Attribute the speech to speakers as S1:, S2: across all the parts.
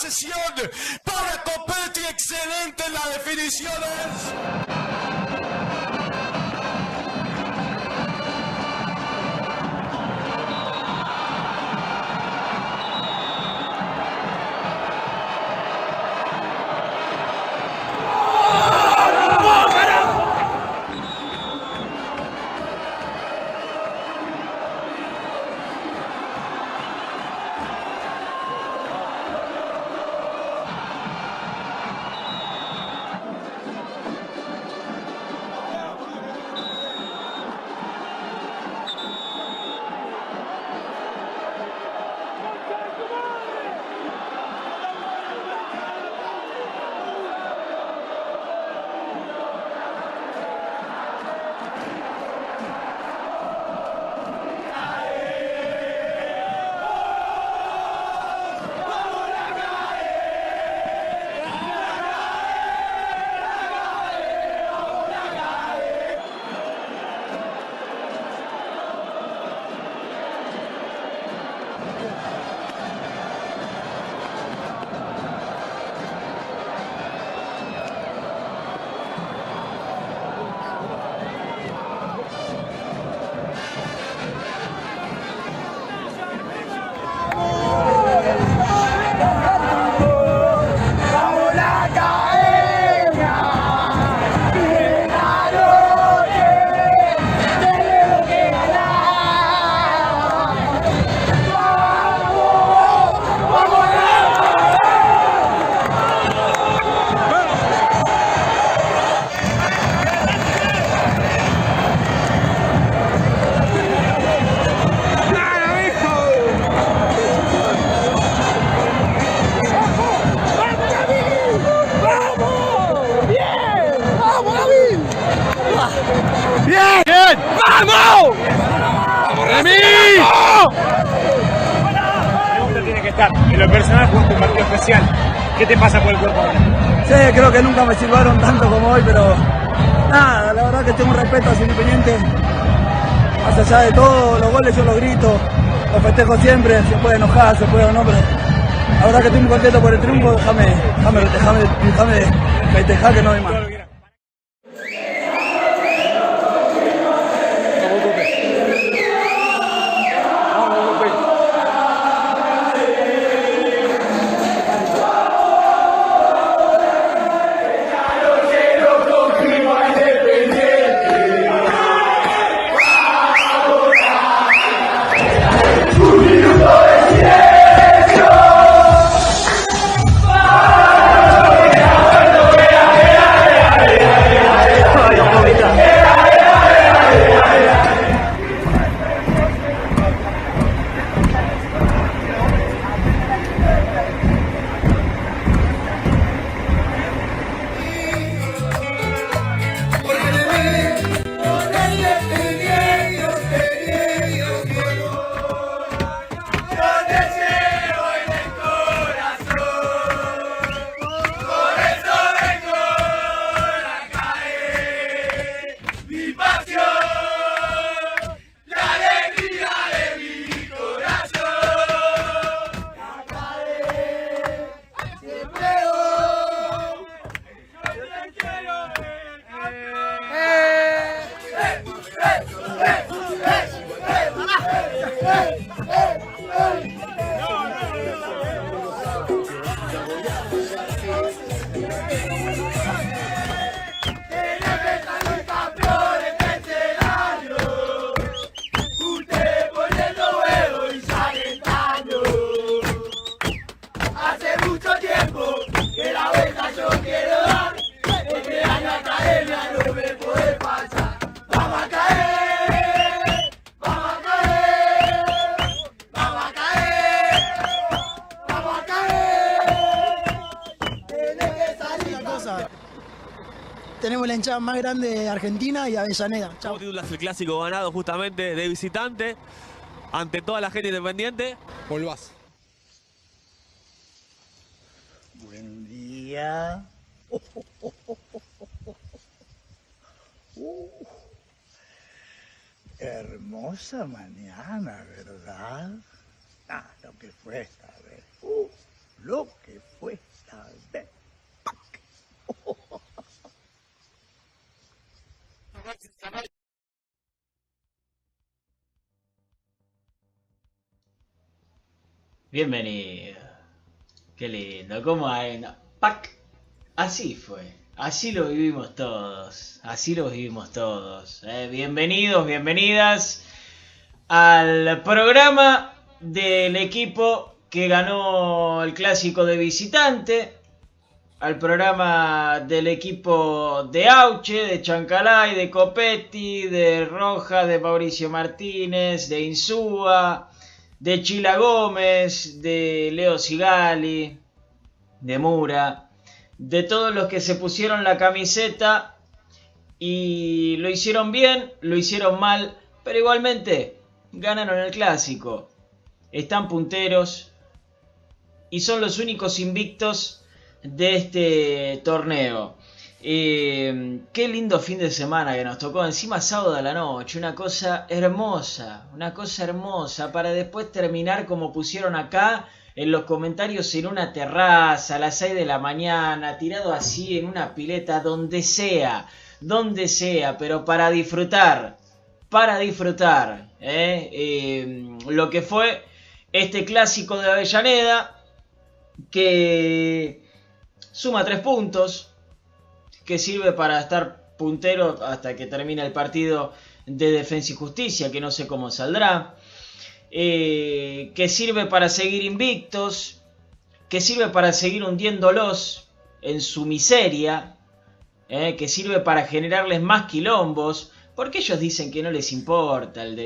S1: sesión para Copete. Excelente la definición.
S2: Es... siempre, se puede enojar, se puede o no, pero ahora que estoy muy contento por el triunfo, déjame, déjame, déjame, déjame festejar que no hay más.
S3: Más grande de Argentina y Avellaneda. Chao.
S4: ¿Cómo titulas el clásico ganado justamente de visitante ante toda la gente independiente?
S5: Volvás.
S6: Buen día. Uh, hermosa mañana, ¿verdad? Ah, lo que fue esta vez. Uh, lo que fue esta vez.
S7: Bienvenido. Qué lindo. ¿Cómo hay? ¡Pac! Así fue. Así lo vivimos todos. Así lo vivimos todos. Eh, bienvenidos, bienvenidas al programa del equipo que ganó el clásico de visitante. Al programa del equipo de Auche, de Chancalay, de Copetti, de Roja, de Mauricio Martínez, de Insúa, de Chila Gómez, de Leo Sigali, de Mura, de todos los que se pusieron la camiseta y lo hicieron bien, lo hicieron mal, pero igualmente ganaron el clásico. Están punteros y son los únicos invictos de este torneo. Eh, qué lindo fin de semana que nos tocó. Encima sábado a la noche. Una cosa hermosa. Una cosa hermosa. Para después terminar como pusieron acá en los comentarios en una terraza a las 6 de la mañana. Tirado así en una pileta. Donde sea. Donde sea. Pero para disfrutar. Para disfrutar. ¿eh? Eh, lo que fue este clásico de Avellaneda. Que suma 3 puntos que sirve para estar puntero hasta que termine el partido de Defensa y Justicia, que no sé cómo saldrá, eh, que sirve para seguir invictos, que sirve para seguir hundiéndolos en su miseria, eh, que sirve para generarles más quilombos, porque ellos dicen que no les importa el,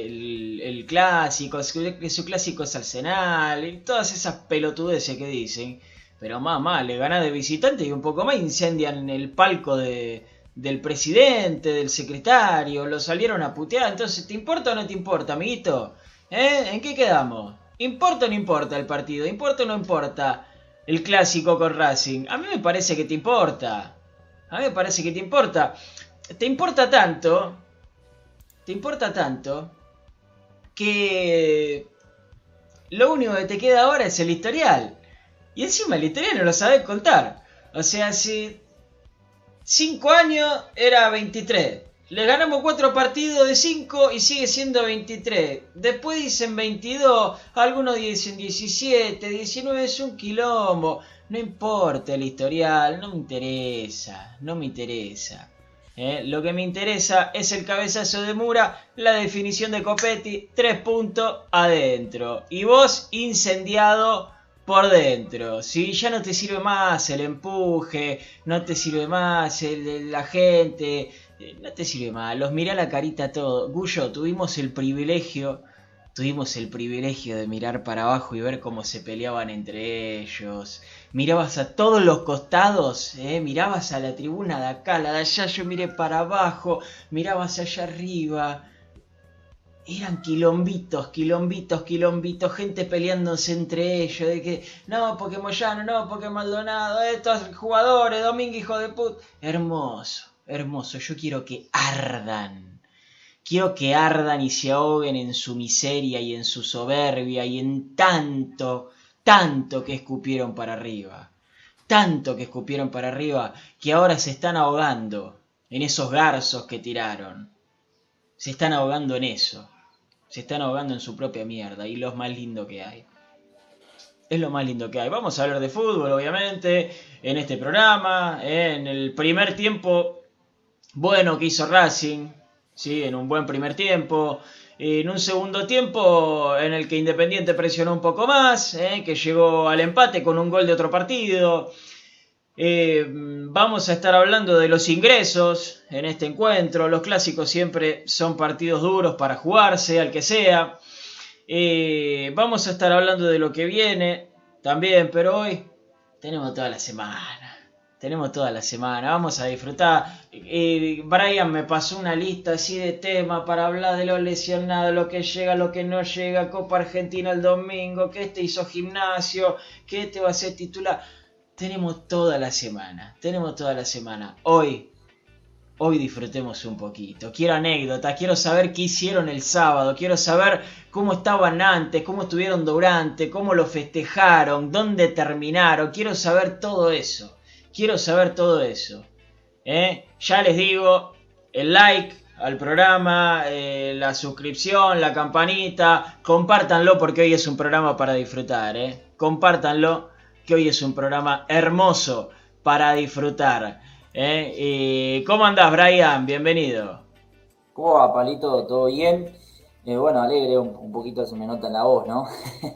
S7: el, clásico, que su clásico es Arsenal, y todas esas pelotudeces que dicen. Pero mamá, le gana de visitante y un poco más incendian el palco de, del presidente, del secretario, lo salieron a putear. Entonces, ¿te importa o no te importa, amiguito? ¿Eh? ¿En qué quedamos? ¿Importa o no importa el partido? ¿Importa o no importa el clásico con Racing? A mí me parece que te importa. A mí me parece que te importa. Te importa tanto. Te importa tanto. Que lo único que te queda ahora es el historial. Y encima el italiano lo sabe contar. O sea, si 5 años era 23. Le ganamos 4 partidos de 5 y sigue siendo 23. Después dicen 22, algunos dicen 17, 19 es un quilombo. No importa el historial, no me interesa, no me interesa. ¿eh? Lo que me interesa es el cabezazo de Mura, la definición de Copetti, 3 puntos adentro. Y vos incendiado por dentro. Si ya no te sirve más el empuje, no te sirve más el, la gente, eh, no te sirve más. Los mirá la carita todo. Gullo, tuvimos el privilegio, tuvimos el privilegio de mirar para abajo y ver cómo se peleaban entre ellos. Mirabas a todos los costados, ¿eh? mirabas a la tribuna de acá, la de allá, yo miré para abajo, mirabas allá arriba eran quilombitos, quilombitos, quilombitos, gente peleándose entre ellos, de que no, porque Moyano, no, porque Maldonado, estos jugadores, Domingo, hijo de puta. Hermoso, hermoso, yo quiero que ardan. Quiero que ardan y se ahoguen en su miseria y en su soberbia y en tanto, tanto que escupieron para arriba. Tanto que escupieron para arriba que ahora se están ahogando en esos garzos que tiraron. Se están ahogando en eso se están ahogando en su propia mierda y lo más lindo que hay. Es lo más lindo que hay. Vamos a hablar de fútbol, obviamente, en este programa. En el primer tiempo bueno que hizo Racing, ¿sí? en un buen primer tiempo. En un segundo tiempo en el que Independiente presionó un poco más, ¿eh? que llegó al empate con un gol de otro partido. Eh, vamos a estar hablando de los ingresos en este encuentro. Los clásicos siempre son partidos duros para jugarse, al que sea. Eh, vamos a estar hablando de lo que viene también, pero hoy tenemos toda la semana. tenemos toda la semana, vamos a disfrutar. Eh, Brian me pasó una lista así de temas para hablar de los lesionados, lo que llega, lo que no llega, Copa Argentina el domingo, que este hizo gimnasio, que este va a ser titular. Tenemos toda la semana, tenemos toda la semana. Hoy, hoy disfrutemos un poquito. Quiero anécdotas, quiero saber qué hicieron el sábado, quiero saber cómo estaban antes, cómo estuvieron durante, cómo lo festejaron, dónde terminaron. Quiero saber todo eso. Quiero saber todo eso. ¿eh? Ya les digo, el like al programa, eh, la suscripción, la campanita, compártanlo porque hoy es un programa para disfrutar. ¿eh? Compártanlo que hoy es un programa hermoso para disfrutar. ¿eh? Y, ¿Cómo andás, Brian? Bienvenido.
S5: ¿Cómo va, Palito? ¿Todo bien? Eh, bueno, alegre, un, poquito se me nota en la voz, ¿no?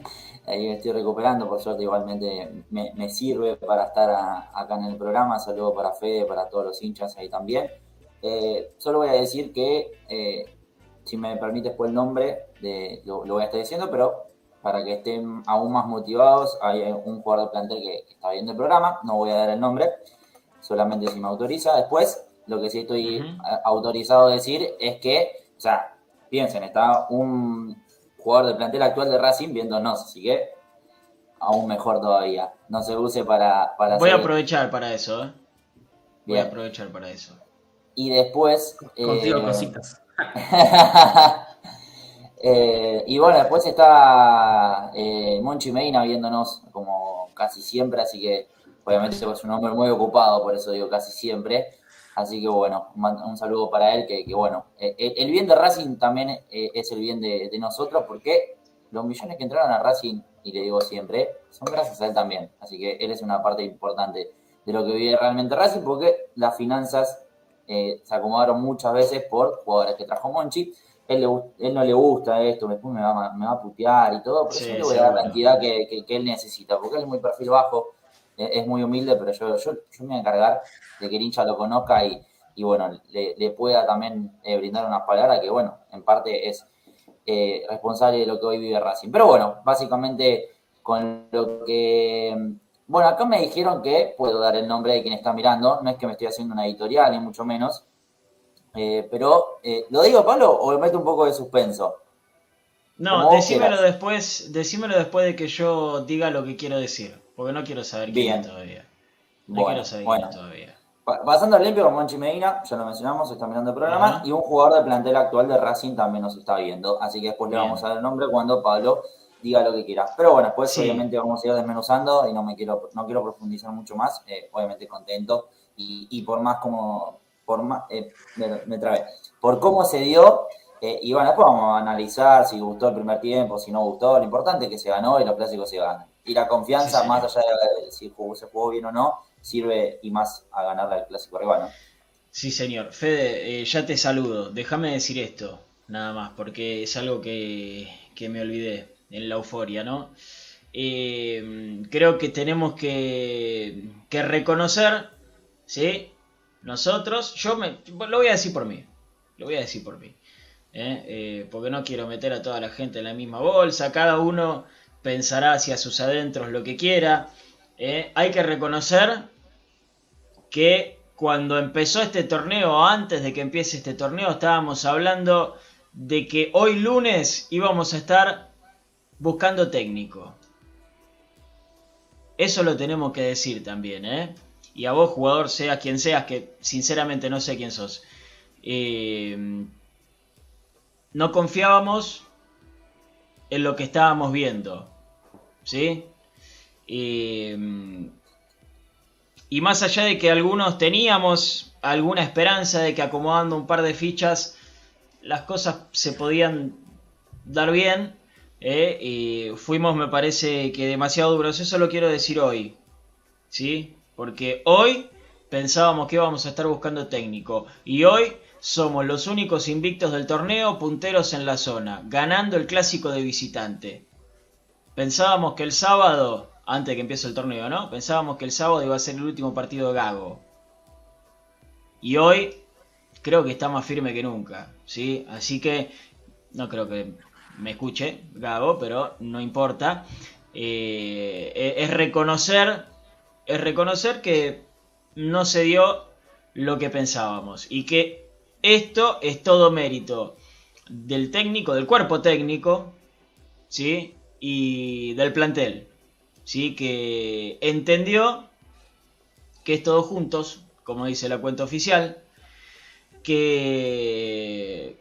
S5: Ahí me estoy recuperando, por suerte igualmente me, sirve para estar acá en el programa. Saludo para Fede, para todos los hinchas ahí también. Eh, solo voy a decir que, si me permites por el nombre, lo, voy a estar diciendo, pero para que estén aún más motivados, hay un jugador de plantel que, que está viendo el programa, no voy a dar el nombre, solamente si me autoriza. Después, lo que sí estoy uh -huh. autorizado a decir es que, o sea, piensen, está un jugador del plantel actual de Racing viéndonos, así que aún mejor todavía. No se use para... para
S7: Voy hacer... a aprovechar para eso, ¿eh? Voy Bien. a aprovechar para eso.
S5: Y después...
S7: Contigo eh... cositas.
S5: eh, y bueno, después está eh, Monchi Medina viéndonos como casi siempre, así que obviamente es un hombre muy ocupado, por eso digo casi siempre. Así que bueno, un saludo para él, que, bueno, eh, el bien de Racing también eh, es el bien de, de, nosotros, porque los millones que entraron a Racing, y le digo siempre, son gracias a él también. Así que él es una parte importante de lo que vive realmente Racing, porque las finanzas eh, se acomodaron muchas veces por jugadores que trajo Monchi. Él, le, él no le gusta esto, después me va, me va a putear y todo, pero sí, yo le voy a dar la cantidad que, que, que él necesita, porque él es muy perfil bajo es muy humilde, pero yo, yo, yo, me voy a encargar de que el hincha lo conozca y, y bueno, le, le, pueda también eh, brindar unas palabras que, bueno, en parte es eh, responsable de lo que hoy vive Racing. Pero bueno, básicamente con lo que... Bueno, acá me dijeron que puedo dar el nombre de quien está mirando, no es que me estoy haciendo una editorial, ni mucho menos, eh, pero ¿lo digo, Pablo, o lo meto un poco de suspenso?
S7: No, decímelo después, decímelo después de que yo diga lo que quiero decir. Porque no quiero saber quién
S5: Bien.
S7: es todavía. No
S5: bueno,
S7: quiero saber
S5: bueno.
S7: quién es todavía.
S5: Pasando al limpio con Monchi Medina, ya lo mencionamos, está mirando el programa, uh -huh. y un jugador del plantel actual de Racing también nos está viendo, así que después Bien. le vamos a dar el nombre cuando Pablo diga lo que quiera. Pero bueno, después sí. obviamente vamos a ir desmenuzando y no me quiero, no quiero profundizar mucho más, eh, obviamente contento, y, y, por más como, por eh, me, me trabé, por cómo se dio, eh, y bueno, después vamos a analizar si gustó el primer tiempo, si no gustó, lo importante es que se ganó y los clásicos se ganan y la confianza, sí, más allá de si jugó, se jugó bien o no, sirve y más a ganarle al clásico rival. ¿no?
S7: Sí, señor. Fede, eh, ya te saludo. Déjame decir esto, nada más, porque es algo que, que me olvidé en la euforia, ¿no? Eh, creo que tenemos que, que reconocer, ¿sí? Nosotros, yo me, lo voy a decir por mí, lo voy a decir por mí, ¿eh? Eh, porque no quiero meter a toda la gente en la misma bolsa, cada uno pensará hacia sus adentros lo que quiera. Eh, hay que reconocer que cuando empezó este torneo, antes de que empiece este torneo, estábamos hablando de que hoy lunes íbamos a estar buscando técnico. Eso lo tenemos que decir también, ¿eh? Y a vos, jugador, seas quien seas, que sinceramente no sé quién sos. Eh, no confiábamos en lo que estábamos viendo. ¿Sí? Y, y, más allá de que algunos teníamos alguna esperanza de que acomodando un par de fichas las cosas se podían dar bien, ¿eh? fuimos, me parece que demasiado duros. Eso lo quiero decir hoy. ¿Sí? Porque hoy pensábamos que íbamos a estar buscando técnico. Y hoy somos los únicos invictos del torneo, punteros en la zona, ganando el clásico de visitante. Pensábamos que el sábado, antes de que empiece el torneo, ¿no? Pensábamos que el sábado iba a ser el último partido de Gago. Y hoy creo que está más firme que nunca, ¿sí? Así que no creo que me escuche Gago, pero no importa. Eh, es reconocer, es reconocer que no se dio lo que pensábamos. Y que esto es todo mérito del técnico, del cuerpo técnico, ¿sí? Y del plantel, ¿sí? Que entendió que es todos juntos, como dice la cuenta oficial, que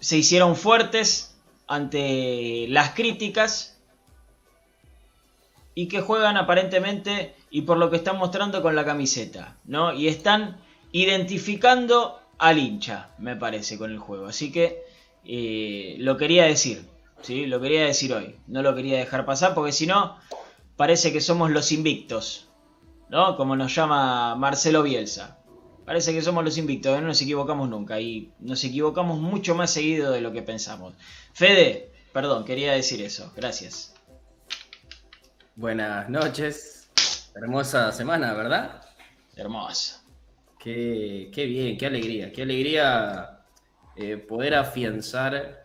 S7: se hicieron fuertes ante las críticas y que juegan aparentemente y por lo que están mostrando con la camiseta, ¿no? Y están identificando al hincha, me parece, con el juego. Así que eh, lo quería decir, ¿sí? Lo quería decir hoy. No lo quería dejar pasar porque si no, parece que somos los invictos, ¿no? Como nos llama Marcelo Bielsa. Parece que somos los invictos, no nos equivocamos nunca y nos equivocamos mucho más seguido de lo que pensamos. Fede, perdón, quería decir eso. Gracias.
S8: Buenas noches. Hermosa semana, ¿verdad?
S7: Hermosa.
S8: Qué, qué bien, qué alegría. Qué alegría eh, poder afianzar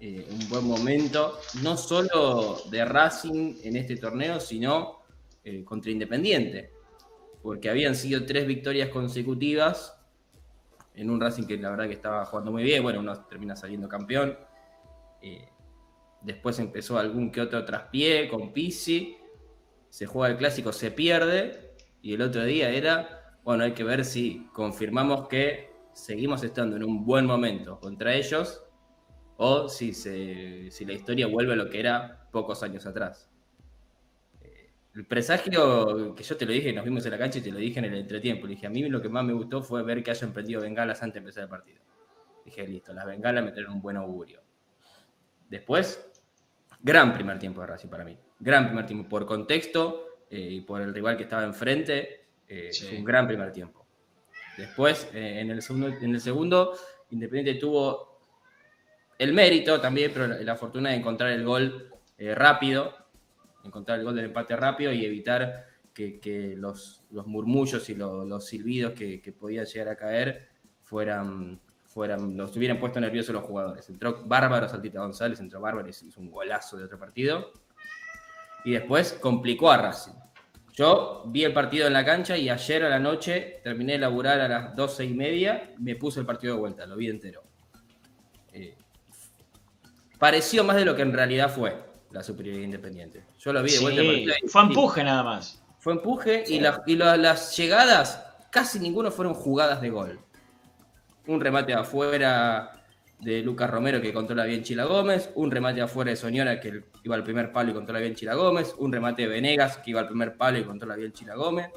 S8: eh, un buen momento, no solo de Racing en este torneo, sino eh, contra Independiente. Porque habían sido tres victorias consecutivas en un Racing que la verdad que estaba jugando muy bien. Bueno, uno termina saliendo campeón. después empezó algún que otro traspié con Pisi se juega el clásico, se pierde, y el otro día era, bueno, hay que ver si confirmamos que seguimos estando en un buen momento contra ellos, o si, la historia vuelve a lo que era pocos años atrás. El presagio que yo te lo dije, nos vimos en la cancha y te lo dije en el entretiempo. Le dije, a mí lo que más me gustó fue ver que hayan prendido bengalas antes de empezar el partido. Dije, listo, las bengalas me traen un buen augurio. Después, gran primer tiempo de Racing para mí gran primer tiempo. Por contexto eh, y por el rival que estaba enfrente, eh, fue un gran primer tiempo. Después, eh, en, el segundo, en el segundo, Independiente tuvo el mérito también, pero la, fortuna de encontrar el gol rápido, encontrar el gol del empate rápido y evitar que, los, los, murmullos y los silbidos que, que, podían llegar a caer fueran, fueran, los hubieran puesto nerviosos los jugadores. Entró Bárbaro Saltita González, entró Bárbaro y hizo un golazo de otro partido y después complicó a Racing. Yo vi el partido en la cancha y ayer a la noche terminé de laburar a las doce y media, me puse el partido de vuelta, lo vi entero. Eh, pareció más de lo que en realidad fue la superioridad independiente. Yo lo vi de vuelta.
S7: fue empuje nada más.
S8: Fue empuje y, y las llegadas, casi ninguno fueron jugadas de gol. Un remate afuera de Lucas Romero que controla bien Chila Gómez, un remate afuera de Soñora que iba al primer palo y controla bien Chila Gómez, un remate de Venegas que iba al primer palo y controla bien Chila Gómez.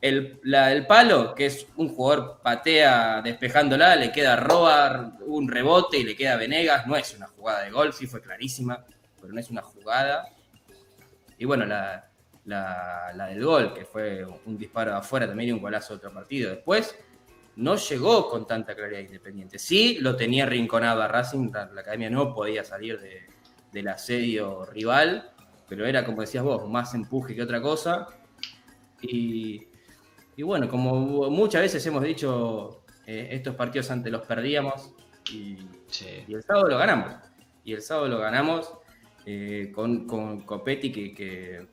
S8: El, el palo, que es un jugador patea despejándola, le queda robar un rebote y le queda Venegas, no es una jugada de gol, sí fue clarísima, pero no es una jugada. Y bueno, la, la, la del gol, que fue un disparo afuera también y un golazo de otro partido. Después, no llegó con tanta claridad Independiente. Sí, lo tenía rinconado a Racing, la, academia no podía salir del asedio rival, pero era, como decías vos, más empuje que otra cosa. Y, bueno, como muchas veces hemos dicho, eh, estos partidos antes los perdíamos y, el sábado lo ganamos. Y el sábado lo ganamos eh, con, con, Copetti que,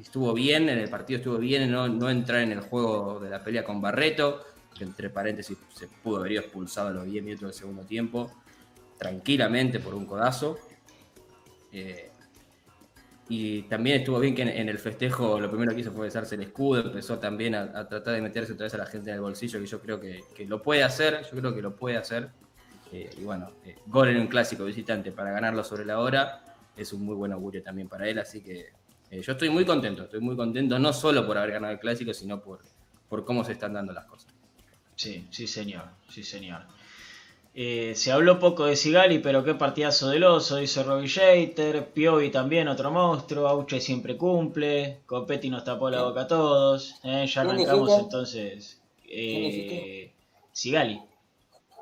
S8: estuvo bien, en el partido estuvo bien, no, no entrar en el juego de la pelea con Barreto que entre paréntesis se pudo haber expulsado a los 10 minutos del segundo tiempo, tranquilamente por un codazo. Eh, y también estuvo bien que en, el festejo lo primero que hizo fue besarse el escudo, empezó también a, tratar de meterse otra vez a la gente en el bolsillo, que yo creo que, lo puede hacer, yo creo que lo puede hacer. Eh, y bueno, eh, gol en un clásico visitante para ganarlo sobre la hora es un muy buen augurio también para él, así que yo estoy muy contento, estoy muy contento no solo por haber ganado el clásico, sino por, por cómo se están dando las cosas.
S7: Sí, sí señor, sí señor. Eh, se habló poco de Sigali, pero qué partidazo del oso, dice Robbie Shater, Piovi también otro monstruo, Auche siempre cumple, Copetti nos tapó la boca a todos, eh, ya arrancamos entonces. Eh, Sigali,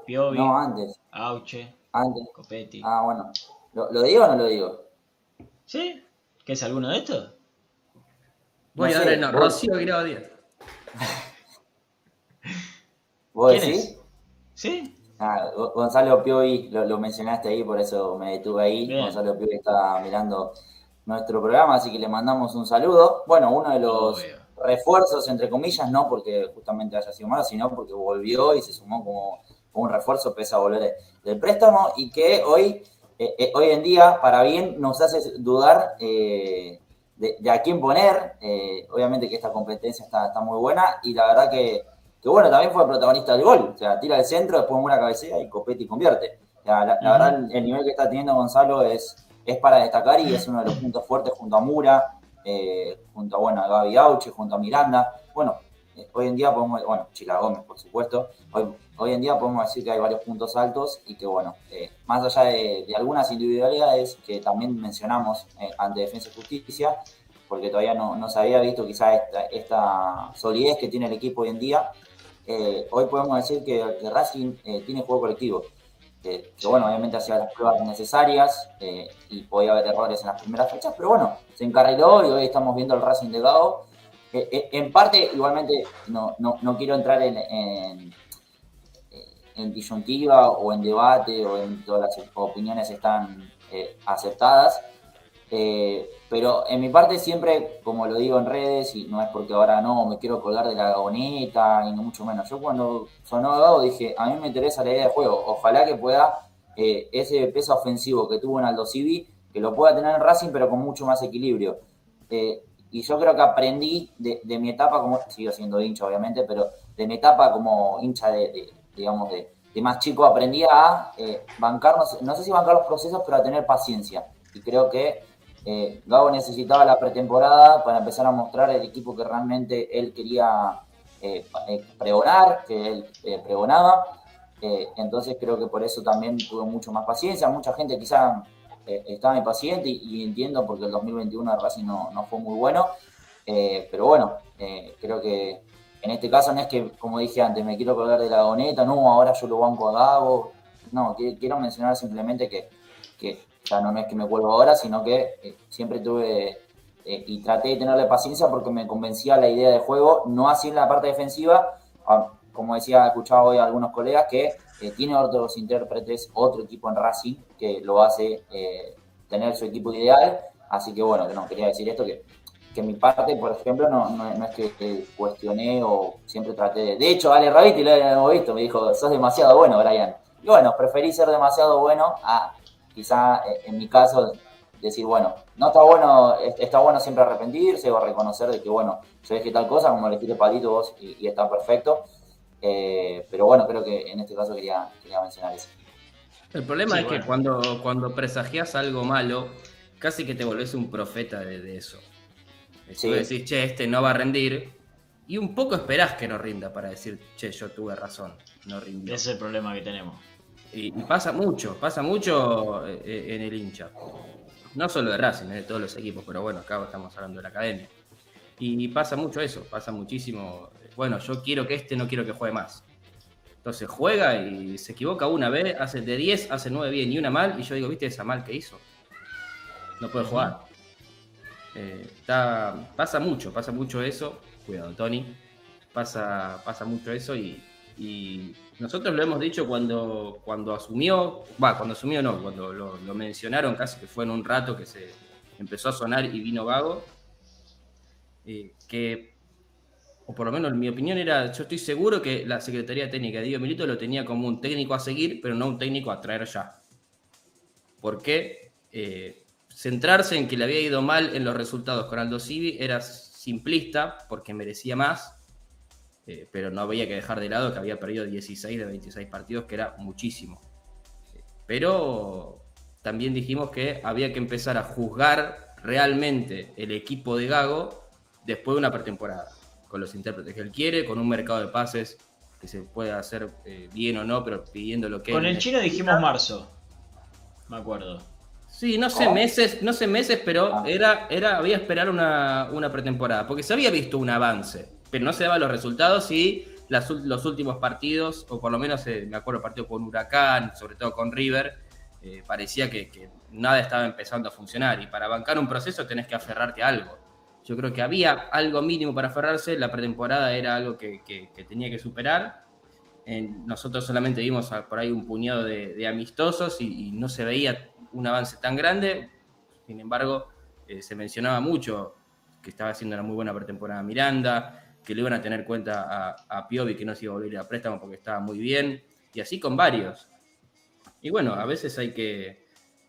S7: Piovi,
S5: no, antes.
S7: Auche,
S5: antes.
S7: Copetti.
S5: Ah, bueno. ¿Lo, digo o no lo digo?
S7: ¿Sí? ¿Qué es alguno de estos?
S8: Voy a dar no, Rocío Guirao Díaz.
S5: ¿Vos decís?
S7: ¿Sí?
S5: Ah, Gonzalo Piovi, lo, mencionaste ahí, por eso me detuve ahí. Gonzalo Piovi está mirando nuestro programa, así que le mandamos un saludo. Bueno, uno de los refuerzos, entre comillas, no porque justamente haya sido malo, sino porque volvió y se sumó como, como un refuerzo pese a volver del préstamo y que hoy, eh, eh, hoy en día, para bien, nos hace dudar eh, de, de a quién poner. Eh, obviamente que esta competencia está, está muy buena y la verdad que, que, bueno, también fue protagonista del gol. O sea, tira al centro, después una cabecera y Copetti convierte. O sea, la, la verdad, el nivel que está teniendo Gonzalo es, es para destacar y es uno de los puntos fuertes junto a Mura, eh, junto a, bueno, a Gaby Auche, junto a Miranda. Bueno, eh, hoy en día podemos, bueno, Chila Gómez, por supuesto, hoy, hoy en día podemos decir que hay varios puntos altos y que, bueno, eh, más allá de, de, algunas individualidades que también mencionamos ante Defensa y Justicia, porque todavía no, no se había visto quizás esta, esta, solidez que tiene el equipo hoy en día, eh, hoy podemos decir que, que Racing tiene juego colectivo. Que, que, bueno, obviamente hacía las pruebas necesarias eh, y podía haber errores en las primeras fechas, pero bueno, se encarriló y hoy estamos viendo el Racing de Gao. Eh, eh, en parte, igualmente, no, no, no quiero entrar en, en, en, disyuntiva o en debate o en todas las opiniones están eh, pero en mi parte siempre, como lo digo en redes, y no es porque ahora no me quiero colgar de la gagoneta, y no mucho menos. Yo cuando sonó Gago dije, a mí me interesa la idea de juego. Ojalá que pueda eh, ese peso ofensivo que tuvo en Aldo Civi, que lo pueda tener en Racing, pero con mucho más equilibrio. Eh, y yo creo que aprendí de, de, mi etapa, como sigo siendo hincha obviamente, pero de mi etapa como hincha de, de digamos, de, más chico, aprendí a eh, bancar, no sé, no sé si bancar los procesos, pero a tener paciencia. Y creo que eh, Gabo necesitaba la pretemporada para empezar a mostrar el equipo que realmente él quería eh, eh pregonar, que él eh, pregonaba. Entonces creo que por eso también tuvo mucho más paciencia. Mucha gente quizá estaba impaciente y, y, entiendo porque el 2021 de Racing no, no fue muy bueno. pero bueno, creo que en este caso no es que, como dije antes, me quiero colgar de la goneta, no, ahora yo lo banco a Gabo. No, quiero mencionar simplemente que, que ya no es que me vuelvo ahora, sino que eh, siempre tuve eh, y traté de tenerle paciencia porque me convencía la idea de juego, no así en la parte defensiva, como decía, escuchaba hoy a algunos colegas, que eh, tiene otros intérpretes, otro equipo en Racing, que lo hace tener su equipo ideal, así que bueno, no, quería decir esto, que, que mi parte, por ejemplo, no, no, es que, que, cuestioné o siempre traté de... De hecho, Ale Raviti lo hemos visto, me dijo, sos demasiado bueno, Brian. Y bueno, preferí ser demasiado bueno a quizá eh, en mi caso decir, bueno, no está bueno, está bueno siempre arrepentirse o reconocer de que, bueno, yo dije tal cosa, como le tire palito vos y, y está perfecto. Eh, pero bueno, creo que en este caso quería, quería mencionar eso.
S8: El problema sí, es bueno. que cuando, cuando presagias algo malo, casi que te volvés un profeta de, de eso. Sí. decís, che, este no va a rendir, y un poco esperás que no rinda para decir, che, yo tuve razón, no rindió.
S7: Ese es el problema que tenemos.
S8: Y, pasa mucho, pasa mucho eh, en el hincha. No solo de Racing, de todos los equipos, pero bueno, acá estamos hablando de la academia. Y pasa mucho eso, pasa muchísimo. Bueno, yo quiero que este no quiero que juegue más. Entonces juega y se equivoca una vez, hace de 10, hace 9 bien y una mal, y yo digo, ¿viste esa mal que hizo? No puede jugar. Eh, pasa mucho, pasa mucho eso. Cuidado, Tony. Pasa, pasa mucho eso y, y nosotros lo hemos dicho cuando, cuando asumió, va, cuando asumió no, cuando lo, lo, mencionaron casi que fue en un rato que se empezó a sonar y vino vago, eh, que, o por lo menos en mi opinión era, yo estoy seguro que la Secretaría Técnica de Dio Milito lo tenía como un técnico a seguir, pero no un técnico a traer ya. Porque eh, centrarse en que le había ido mal en los resultados con Aldo Civi era simplista, porque merecía más, eh, pero no había que dejar de lado que había perdido 16 de 26 partidos, que era muchísimo. Pero también dijimos que había que empezar a juzgar realmente el equipo de Gago después de una pretemporada, con los intérpretes que él quiere, con un mercado de pases que se puede hacer eh, bien o no, pero pidiendo lo que...
S7: Con el chino dijimos marzo, me acuerdo.
S8: Sí, no sé meses, no sé meses, pero era, era había esperar una, una pretemporada, porque se había visto un avance no se daban los resultados y las, los últimos partidos, o por lo menos eh, me acuerdo partido con Huracán, sobre todo con River, eh, parecía que, nada estaba empezando a funcionar. Y para bancar un proceso tenés que aferrarte a algo. Yo creo que había algo mínimo para aferrarse, la pretemporada era algo que, tenía que superar. Nosotros solamente vimos por ahí un puñado de, de amistosos y, y, no se veía un avance tan grande. Sin embargo, eh, se mencionaba mucho que estaba haciendo una muy buena pretemporada Miranda, que le iban a tener cuenta a, a Piovi que no se iba a volver a préstamo porque estaba muy bien, y así con varios. Y bueno, a veces hay que,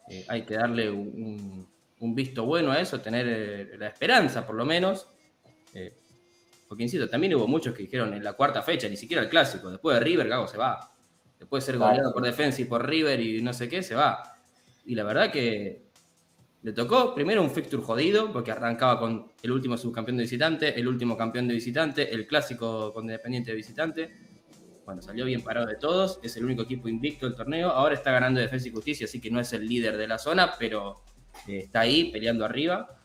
S8: eh, hay que darle un, un visto bueno a eso, tener eh, la esperanza por lo menos. Eh, porque insisto, también hubo muchos que dijeron en la cuarta fecha, ni siquiera el clásico, después de River, Gago se va. Después de ser goleado por defensa y por River y no sé qué, se va. Y la verdad que le tocó primero un fixture jodido, porque arrancaba con el último subcampeón de visitante, el último campeón de visitante, el clásico con Independiente de visitante. Bueno, salió bien parado de todos, es el único equipo invicto del torneo. Ahora está ganando Defensa y Justicia, así que no es el líder de la zona, pero eh, está ahí peleando arriba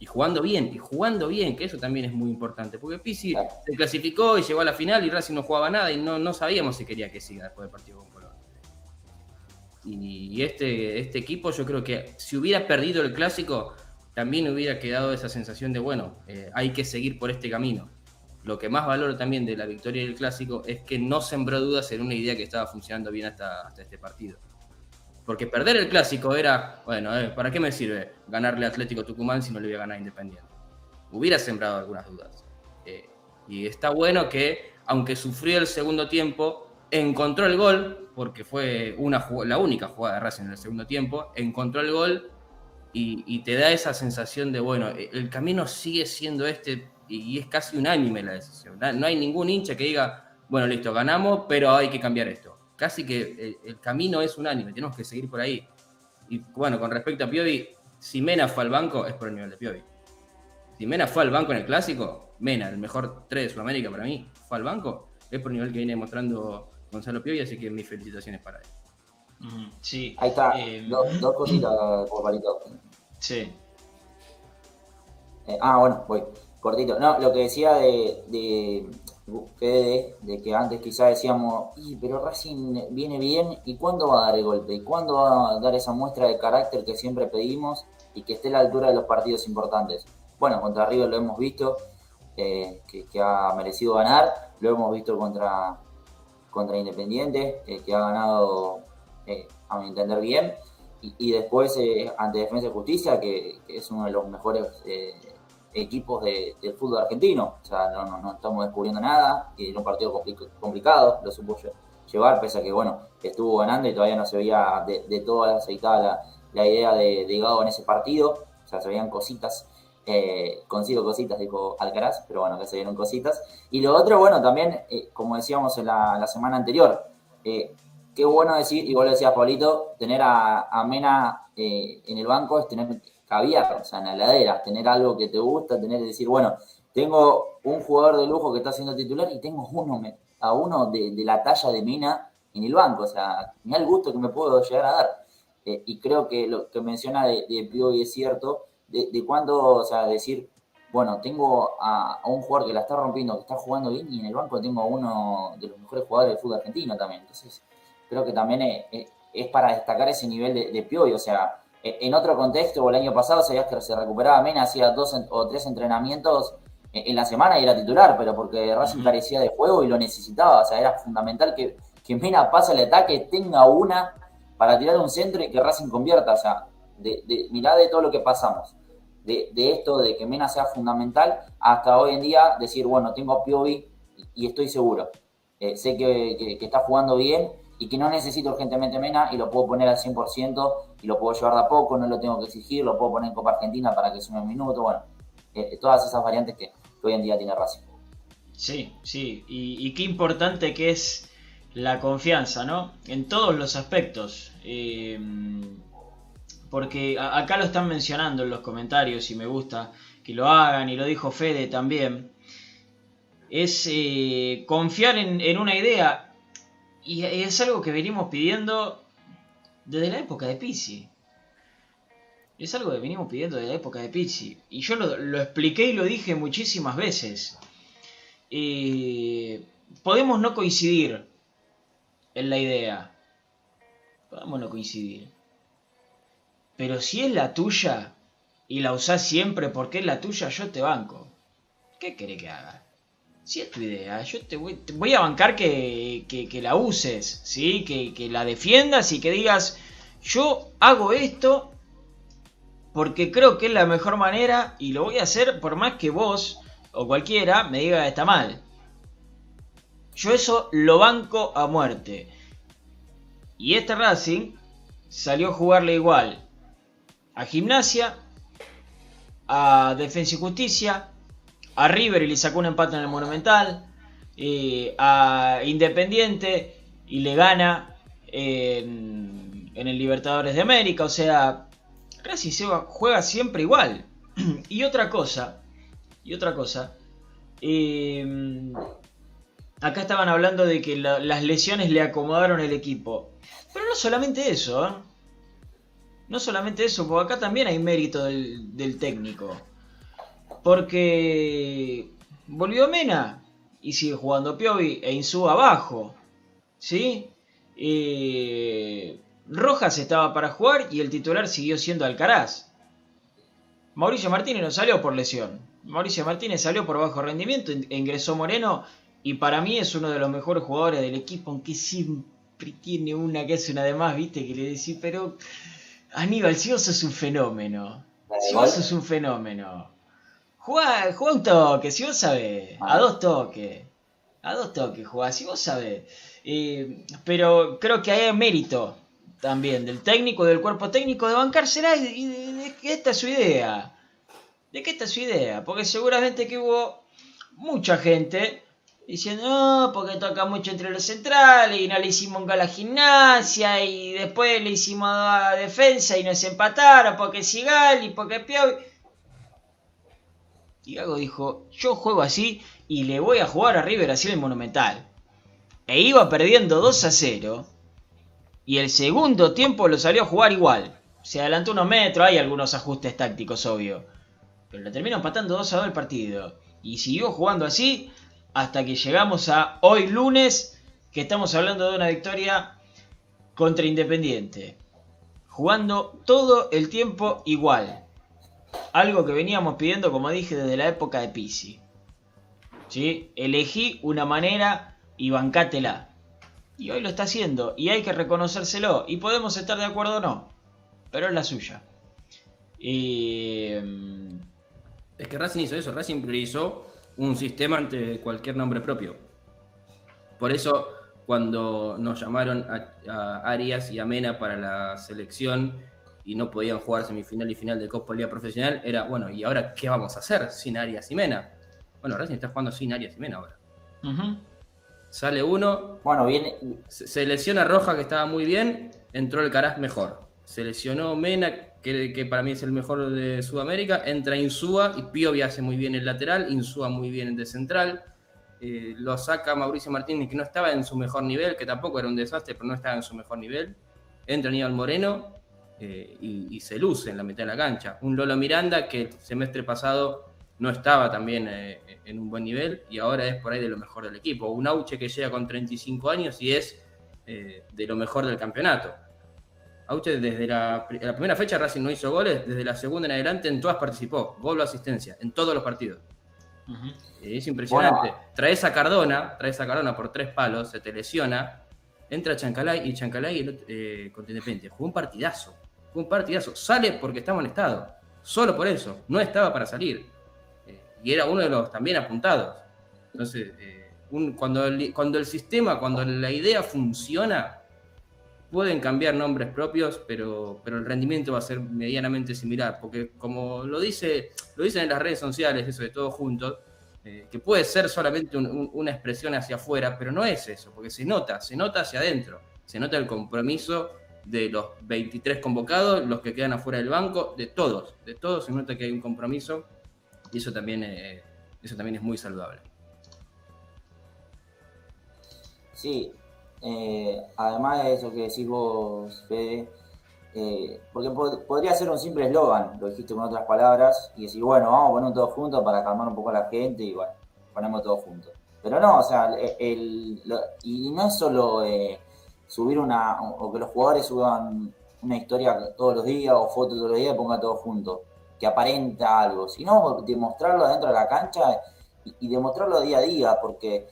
S8: y jugando bien, y jugando bien, que eso también es muy importante, porque Pizzi se clasificó y llegó a la final y Racing no jugaba nada y no, no sabíamos si quería que siga después del partido. Y este, este equipo yo creo que si hubiera perdido el clásico, también hubiera quedado esa sensación de, bueno, eh, hay que seguir por este camino. Lo que más valoro también de la victoria del clásico es que no sembró dudas en una idea que estaba funcionando bien hasta, hasta este partido. Porque perder el clásico era, bueno, eh, ¿para qué me sirve ganarle Atlético Tucumán si no le voy a ganar Independiente? Hubiera sembrado algunas dudas. Eh, y está bueno que, aunque sufrió el segundo tiempo, encontró el gol, porque fue una, la única jugada de Racing en el segundo tiempo, encontró el gol y, te da esa sensación de, bueno, eh, el camino sigue siendo este y, es casi unánime la decisión. No hay ningún hincha que diga, bueno, listo, ganamos, pero hay que cambiar esto. Casi que el, el camino es unánime, tenemos que seguir por ahí. Y bueno, con respecto a Piovi, si Mena fue al banco, es por el nivel de Piovi. Si Mena fue al banco en el clásico, Mena, el mejor 3 de Sudamérica para mí, fue al banco, es por el nivel que viene demostrando Gonzalo Piovi, así que mis felicitaciones para él.
S7: Sí.
S5: Ahí está,
S7: eh,
S5: dos, dos cositas, por palito.
S7: Sí.
S5: Eh, ah, bueno, voy. Cortito. No, lo que decía de, de Fede, de que antes quizás decíamos, "Y, pero Racing viene bien, ¿y cuándo va a dar el golpe? ¿Y cuándo va a dar esa muestra de carácter que siempre pedimos y que esté a la altura de los partidos importantes? Bueno, contra River lo hemos visto, eh, que, que ha merecido ganar, lo hemos visto contra, contra Independiente, que ha ganado, eh, a mi entender, bien, y, y después eh, ante Defensa y Justicia, que, es uno de los mejores eh, equipos de- del fútbol argentino. O sea, no, estamos descubriendo nada, y era un partido compli- complicado, lo supo lle- llevar, pese a que, bueno, estuvo ganando y todavía no se veía de, de toda aceitada la, la idea de, de en ese partido. O sea, se veían cositas. Eh, consigo cositas, dijo Alcaraz, pero bueno, que se vieron cositas. Y lo otro, bueno, también, eh, como decíamos en la, semana anterior, eh, qué bueno decir, igual lo decías Pablito, tener a, Mena eh, en el banco es tener caviar, o sea, en la heladera, tener algo que te gusta, tener decir, bueno, tengo un jugador de lujo que está siendo titular y tengo uno me- a uno de, la talla de Mena en el banco, o sea, mira el gusto que me puedo llegar a dar. Y creo que lo que menciona de, de Piovi es cierto, de, de cuando, o sea, decir, bueno, tengo a, a un jugador que la está rompiendo, que está jugando bien, y en el banco tengo a uno de los mejores jugadores del fútbol argentino también. Entonces, creo que también es, es- es para destacar ese nivel de, de Piovi, o sea, e- en otro contexto, o el año pasado, sabías que se recuperaba Mena, hacía dos o tres entrenamientos en, la semana y era titular, pero porque Racing carecía de juego y lo necesitaba, o sea, era fundamental que, que Mena pase al ataque, tenga una para tirar un centro y que Racing convierta, o sea, de, de, mirá de todo lo que pasamos, de, esto, de que Mena sea fundamental, hasta hoy en día decir, bueno, tengo a Piovi y, estoy seguro. Eh, sé que, está jugando bien y que no necesito urgentemente Mena y lo puedo poner al 100% y lo puedo llevar de a poco, no lo tengo que exigir, lo puedo poner en Copa Argentina para que sume un minuto, bueno, eh, todas esas variantes que, hoy en día tiene Racing.
S7: Sí, sí, y, qué importante que es la confianza, ¿no? En todos los aspectos. Eh, porque acá lo están mencionando en los comentarios y me gusta que lo hagan y lo dijo Fede también. Es eh, confiar en, una idea y es algo que venimos pidiendo desde la época de Pizzi. Es algo que venimos pidiendo desde la época de Pizzi. Y yo lo, lo expliqué y lo dije muchísimas veces. Eh, podemos no coincidir en la idea. Podemos no coincidir. Pero si es la tuya y la usás siempre porque es la tuya, yo te banco. ¿Qué querés que haga? Si es tu idea, yo te voy, a bancar que la uses, ¿sí? Que, que la defiendas y que digas, yo hago esto porque creo que es la mejor manera y lo voy a hacer por más que vos o cualquiera me diga que está mal. Yo eso lo banco a muerte. Y este Racing salió a jugarle igual a Gimnasia, a Defensa y Justicia, a River y le sacó un empate en el Monumental, eh, a Independiente y le gana en, en el Libertadores de América. O sea, Racing se juega siempre igual. y otra cosa, y otra cosa, eh, acá estaban hablando de que la- las lesiones le acomodaron el equipo. Pero no solamente eso, ¿eh? No solamente eso, porque acá también hay mérito del, del técnico. Porque volvió Mena y sigue jugando Piovi e Insúa abajo. ¿Sí? Eh, Rojas estaba para jugar y el titular siguió siendo Alcaraz. Mauricio Martínez no salió por lesión. Mauricio Martínez salió por bajo rendimiento, in- ingresó Moreno y para mí es uno de los mejores jugadores del equipo, aunque siempre tiene una que es una de más, viste, que le decís, pero Aníbal, si vos sos un fenómeno, si vos sos un fenómeno, jugá, jugá un toque, si vos sabés, a dos toques, a dos toques jugá, si vos sabés. Eh, pero creo que hay mérito también del técnico, del cuerpo técnico, de bancársela y de, y de- de que esta es su idea. De que esta es su idea, porque seguramente que hubo mucha gente diciendo, no, porque toca mucho entre los centrales y no le hicimos un gol gimnasia y después le hicimos a defensa y nos empataron porque Sigal y porque Piovi. Y Gago dijo, yo juego así y le voy a jugar a River así el Monumental. E iba perdiendo 2 a 0 y el segundo tiempo lo salió a jugar igual. Se adelantó unos metros, hay algunos ajustes tácticos, obvio. Pero lo terminó empatando 2 a 2 el partido. Y siguió jugando así hasta que llegamos a hoy lunes, que estamos hablando de una victoria contra Independiente. Jugando todo el tiempo igual. Algo que veníamos pidiendo, como dije, desde la época de Pisi. ¿Sí? Elegí una manera y bancátela. Y hoy lo está haciendo. Y hay que reconocérselo. Y podemos estar de acuerdo o no. Pero es la suya. Eh,
S8: Es que Racing hizo eso, Racing priorizó un sistema ante cualquier nombre propio. Por eso, cuando nos llamaron a, a Arias y a Mena para la selección y no podían jugar semifinal y final de Copa Liga Profesional, era, bueno, ¿y ahora qué vamos a hacer sin Arias y Mena? Bueno, Racing está jugando sin Arias y Mena ahora. Sale uno,
S5: Bueno, viene.
S8: se se lesiona Roja, que estaba muy bien, entró el Caraz mejor. Se lesionó Mena, que, para mí es el mejor de Sudamérica, entra Insúa y Piovi hace muy bien el lateral, Insúa muy bien el de central. Eh, lo saca Mauricio Martínez, que no estaba en su mejor nivel, que tampoco era un desastre, pero no estaba en su mejor nivel. Entra Aníbal Moreno eh, y, se luce en la mitad de la cancha. Un Lolo Miranda que el semestre pasado no estaba también eh, en un buen nivel y ahora es por ahí de lo mejor del equipo. Un Auche que llega con 35 años y es de lo mejor del campeonato. Auche desde la, pri- la primera fecha Racing no hizo goles, desde la segunda en adelante en todas participó, gol o asistencia, en todos los partidos. Es impresionante. Traes a Cardona, traes a Cardona por tres palos, se te lesiona, entra Chancalay y Chancalay eh, contra Independiente. Jugó un partidazo, jugó un partidazo. Sale porque está molestado, solo por eso, no estaba para salir. Eh, y era uno de los también apuntados. Entonces, eh, un- cuando, el, cuando el sistema, cuando la idea funciona, pueden cambiar nombres propios, pero, pero el rendimiento va a ser medianamente similar, porque como lo, dice, lo dicen en las redes sociales, eso de todos juntos, eh, que puede ser solamente un- un- una expresión hacia afuera, pero no es eso, porque se nota, se nota hacia adentro, se nota el compromiso de los 23 convocados, los que quedan afuera del banco, de todos, de todos se nota que hay un compromiso y eso también, eh, eso también es muy saludable.
S5: Sí, eh, además de eso que decís vos, Fede, eh, porque pod- podría ser un simple eslogan, lo dijiste con otras palabras, y decir, bueno, vamos a poner todos juntos para calmar un poco a la gente y bueno, ponemos todos juntos. Pero no, o sea, el, lo- y no es solo eh, subir una, o que los jugadores suban una historia todos los días o fotos todos los días y pongan todos juntos, que aparenta algo, sino demostrarlo adentro de la cancha y demostrarlo día a día, porque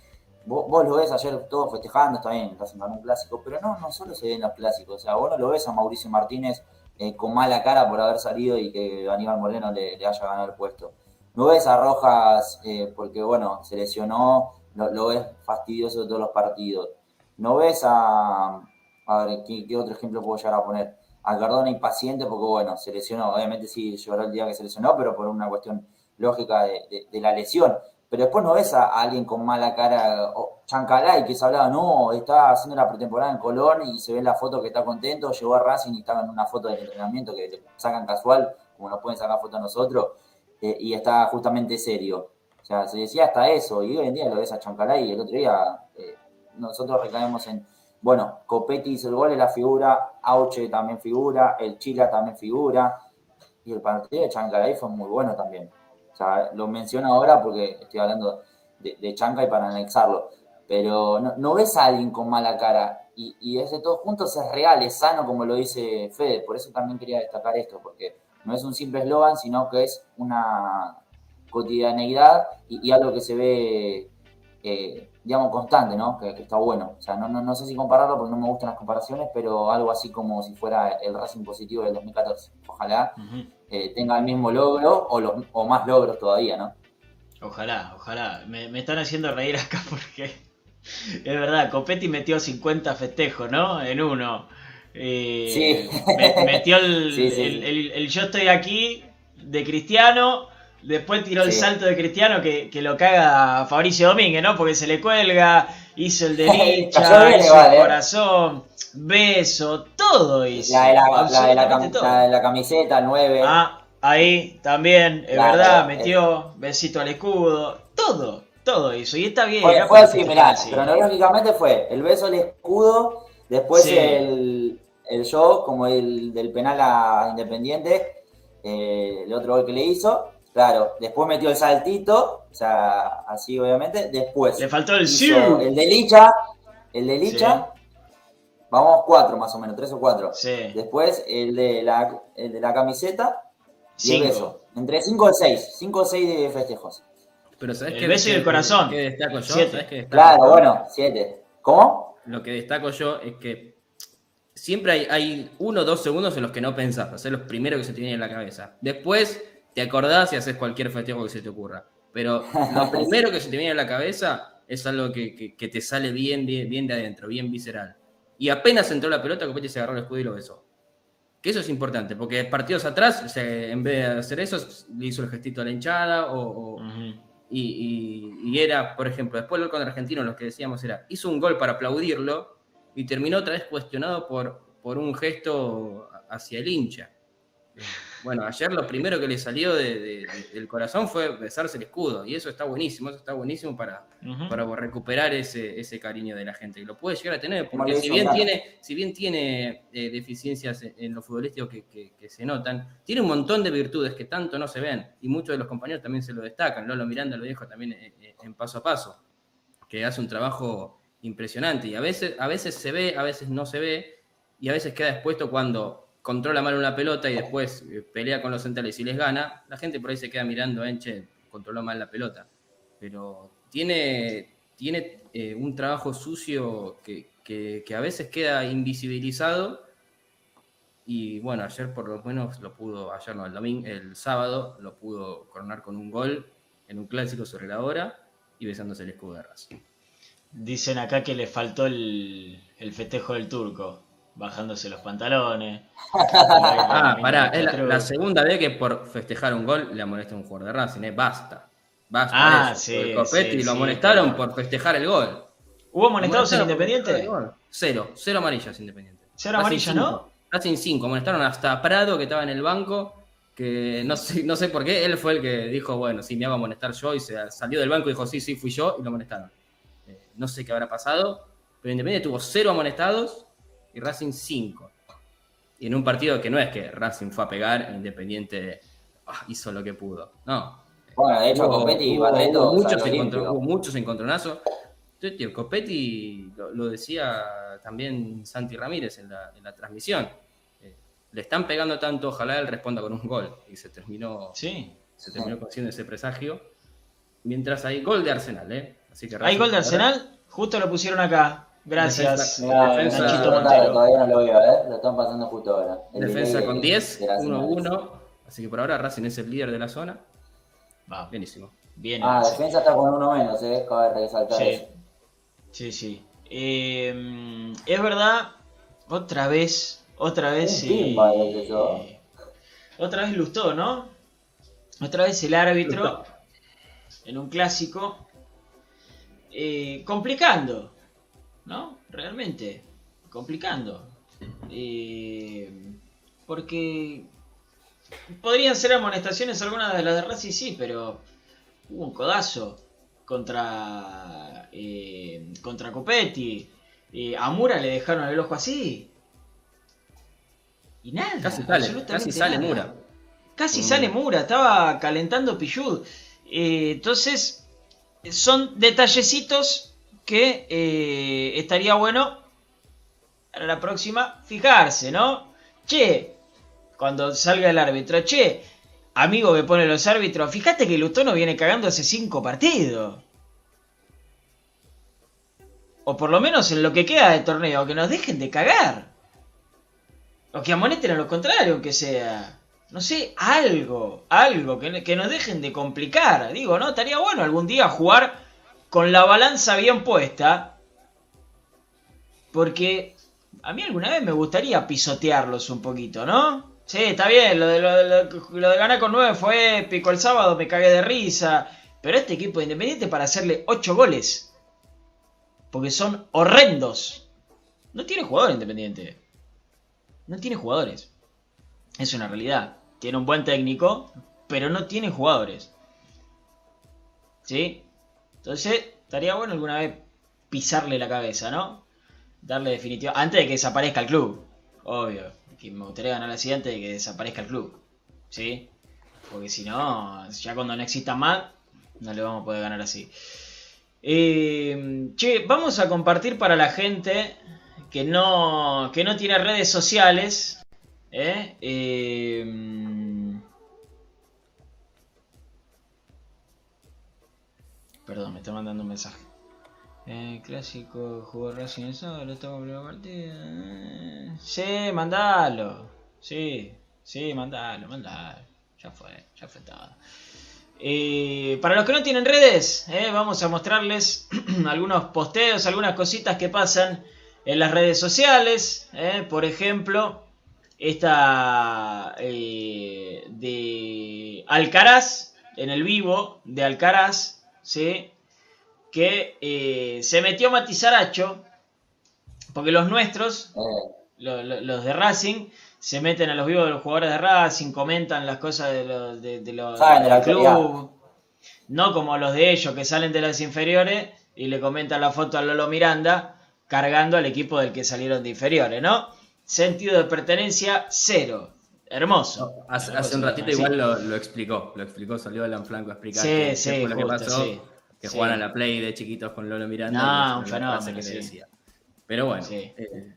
S5: vos, lo ves ayer todos festejando, está bien, estás en un clásico, pero no, no solo se ven los clásicos, o sea, vos no lo ves a Mauricio Martínez eh, con mala cara por haber salido y que Aníbal Moreno le, haya ganado el puesto. No ves a Rojas eh, porque, bueno, se lesionó, lo, ves fastidioso de todos los partidos. No ves a, a ver, ¿qué, otro ejemplo puedo llegar a poner? A Cardona impaciente porque, bueno, se lesionó. Obviamente sí lloró el día que se lesionó, pero por una cuestión lógica de la lesión. Pero después no ves a, alguien con mala cara, o Chancalay, que se hablaba, no, está haciendo la pretemporada en Colón y se ve la foto que está contento, llegó a Racing y estaba en una foto del entrenamiento que le sacan casual, como nos pueden sacar foto a nosotros, eh, y está justamente serio. O sea, se decía hasta eso, y hoy en día lo ves a Chancalay y el otro día eh, nosotros recaemos en, bueno, Copetti hizo el gol, es la figura, Auche también figura, el Chila también figura, y el partido de Chancalay fue muy bueno también. O sea, lo menciono ahora porque estoy hablando de, de Chancay para anexarlo, pero no, ves a alguien con mala cara, y, y ese todos juntos es real, es sano, como lo dice Fede, por eso también quería destacar esto, porque no es un simple eslogan, sino que es una cotidianeidad y, y algo que se ve, eh, digamos, constante, ¿no? Que, que está bueno. O sea, no, no, no sé si compararlo porque no me gustan las comparaciones, pero algo así como si fuera el Racing positivo del 2014. Ojalá eh, tenga el mismo logro o, los- o más logros todavía, ¿no?
S7: Ojalá, ojalá. Me, me están haciendo reír acá porque es verdad, Copetti metió 50 festejos, ¿no? En uno. Eh,
S5: Sí.
S7: me- metió el,
S5: Sí, sí,
S7: el-
S5: sí.
S7: el- el yo estoy aquí de Cristiano. Después tiró el salto de Cristiano que, que lo caga a Fabricio Domínguez, ¿no? Porque se le cuelga, hizo el de
S5: Cayó
S7: Licha,
S5: bien
S7: hizo
S5: igual,
S7: el
S5: ¿eh?
S7: corazón, beso, todo hizo.
S5: La de la, la de la,
S7: absolutamente
S5: cam-
S7: todo.
S5: la de la camiseta, el 9.
S7: Ah, ahí también, es verdad,
S5: es-
S7: metió besito al escudo, todo, todo hizo. Y está bien.
S5: Fue, fue así, mirá,
S7: así.
S5: cronológicamente fue el beso al escudo, después
S7: Sí.
S5: el, el show, como el del penal a Independiente, eh, el otro gol que le hizo, claro, después metió el saltito, o sea, así obviamente, después
S7: Le faltó el siu.
S5: el de Licha, el de Licha, vamos cuatro más o menos, tres o cuatro,
S7: Sí.
S5: después el de la, el de la camiseta y
S7: Cinco.
S5: el beso, entre cinco o seis, cinco o seis de festejos.
S8: Pero ¿sabes
S7: El
S8: qué?
S7: beso y el corazón.
S8: destaco yo?
S7: Siete.
S8: ¿Sabes qué destaco
S5: Claro, bueno, siete. ¿Cómo?
S8: Lo que destaco yo es que siempre hay, hay uno o dos segundos en los que no pensás, hacer los primeros que se te en la cabeza. Después te acordás y haces cualquier festejo que se te ocurra. Pero lo primero que se te viene a la cabeza es algo que, que- que te sale bien, bien, bien de adentro, bien visceral. Y apenas entró la pelota, Copetti se agarró el escudo y lo besó. Que eso es importante, porque partidos atrás, o sea, en vez de hacer eso, le hizo el gestito a la hinchada o, o- y, y- y era, por ejemplo, después del gol contra Argentino, lo que decíamos era, hizo un gol para aplaudirlo y terminó otra vez cuestionado por, por un gesto hacia el hincha. Bueno, ayer lo primero que le salió de- de- del corazón fue besarse el escudo, y eso está buenísimo, eso está buenísimo para, para recuperar ese, ese cariño de la gente. Y lo puede llegar a tener, porque si bien, tiene, si bien tiene eh, deficiencias en, en lo futbolístico que, que- que se notan, tiene un montón de virtudes que tanto no se ven, y muchos de los compañeros también se lo destacan. Lolo Miranda lo dijo también eh, eh, en paso a paso, que hace un trabajo impresionante, y a veces, a veces se ve, a veces no se ve, y a veces queda expuesto cuando controla mal una pelota y después eh, pelea con los centrales y les gana, la gente por ahí se queda mirando, Enche, controló mal la pelota. Pero tiene, tiene eh, un trabajo sucio que, que- a veces queda invisibilizado. Y bueno, ayer por lo menos lo pudo, ayer no, el domingo, el sábado lo pudo coronar con un gol en un clásico sobre la hora y besándose el escudo de.
S7: Dicen acá que le faltó el, el festejo del turco, bajándose los pantalones.
S8: Ah, pará, es la, segunda vez que por festejar un gol le amonesta a un jugador de Racing, eh, basta. Basta.
S7: Ah,
S8: eso.
S7: sí,
S8: Copetti
S7: sí,
S8: lo
S7: sí,
S8: amonestaron por festejar el gol.
S7: ¿Hubo amonestados en Independiente?
S8: Cero, cero amarillas Independiente.
S7: Cero amarillas. ¿no?
S8: Racing 5, amonestaron hasta Prado que estaba en el banco, que no sé, no sé por qué, él fue el que dijo, bueno, sí, me hago amonestar yo, y se salió del banco y dijo, sí, sí, fui yo, y lo amonestaron. Eh, no sé qué habrá pasado, pero Independiente tuvo cero amonestados y Racing 5. Y en un partido que no es que Racing fue a pegar, Independiente ah, hizo lo que pudo. No.
S5: Bueno, de hecho,
S8: Hubo-
S5: Copetti
S8: hubo-
S5: Barreto
S8: hubo muchos,
S5: salió
S8: encontro- hubo muchos encontronazos. Tío, Copetti lo, lo decía también Santi Ramírez en la, en la transmisión. Eh, le están pegando tanto, ojalá él responda con un gol. Y se terminó,
S7: Sí.
S8: se terminó consiguiendo ese presagio. Mientras hay gol de Arsenal, ¿eh? Así que
S7: Hay gol de Arsenal, justo lo pusieron acá. Gracias,
S8: Defensa-
S7: eh,
S8: defensa-
S7: Nachito Montero.
S5: todavía no lo veo, ¿eh? Lo están pasando justo ahora. El
S8: Defensa con
S5: de-
S8: 10,
S5: de las
S8: 1-1. Así que por ahora Racing es el líder de la zona.
S7: Va,
S8: Buenísimo.
S7: bien.
S5: Ah,
S7: Nancy.
S5: defensa está con uno menos, ¿eh? Cabe resaltar
S7: Sí,
S5: eso.
S7: sí, sí. Eh, es verdad, otra vez, otra vez.
S5: Es eso.
S7: eh, otra vez Lustó, ¿no? Otra vez el árbitro
S8: Lustó.
S7: en un clásico. eh, complicando, ¿no? Realmente, complicando. Eh, porque podrían ser amonestaciones algunas de las de Racing, sí, pero hubo un codazo contra eh, contra Copetti. Eh, a Mura le dejaron el ojo así. Y nada.
S8: Casi sale, casi sale
S7: nada.
S8: Mura.
S7: Casi
S8: Mm.
S7: sale Mura, estaba calentando Pillud. Eh, entonces, son detallecitos que eh, estaría bueno para la próxima fijarse, ¿no? Che, cuando salga el árbitro, che, amigo que pone los árbitros, fíjate que Lutono viene cagando hace cinco partidos. O por lo menos en lo que queda de torneo, que nos dejen de cagar. O que amonesten a lo contrario, aunque sea. No sé, algo, algo, que, que nos dejen de complicar. Digo, ¿no? Estaría bueno algún día jugar con la balanza bien puesta. Porque a mí alguna vez me gustaría pisotearlos un poquito, ¿no? Sí, está bien, lo de, ganar con 9 fue épico el sábado, me cagué de risa. Pero este equipo de Independiente para hacerle 8 goles. Porque son horrendos. No tiene jugador Independiente. No tiene jugadores. Es una realidad. Tiene un buen técnico, pero no tiene jugadores. ¿Sí? Entonces, estaría bueno alguna vez pisarle la cabeza, ¿no? Darle definitiva. Antes de que desaparezca el club. Obvio. Que me gustaría ganar la siguiente de que desaparezca el club. ¿Sí? Porque si no, ya cuando no exista más, no le vamos a poder ganar así. Eh, che, vamos a compartir para la gente que no, que no tiene redes sociales. ¿eh? Eh, perdón, me está mandando un mensaje. Eh, clásico jugó Racing sábado, estaba por la partida. Eh, Sí, mandalo. Sí, sí, mandalo, mandalo. Ya fue, ya fue todo. Eh, para los que no tienen redes, eh, vamos a mostrarles algunos posteos, algunas cositas que pasan en las redes sociales. eh. Por ejemplo, esta eh, de Alcaraz, en el vivo de Alcaraz, ¿sí? que eh, se metió Matizaracho, porque los nuestros, lo- lo- los de Racing, se meten a los vivos de los jugadores de Racing, comentan las cosas de los, de, de los
S5: de la
S7: del club. No como los de ellos que salen de las inferiores y le comentan la foto a Lolo Miranda cargando al equipo del que salieron de inferiores, ¿no? Sentido de pertenencia cero. Hermoso.
S8: Hace,
S7: Hermoso,
S8: hace un ratito
S7: así.
S8: igual lo, lo explicó, lo explicó, salió Alan Franco a explicar
S7: Sí,
S8: qué, qué
S7: sí,
S8: lo que pasó,
S7: sí.
S8: que
S7: Sí.
S8: jugaban a la Play de chiquitos con Lolo Miranda.
S7: No, un fenómeno,
S8: que decía. Pero bueno, eh,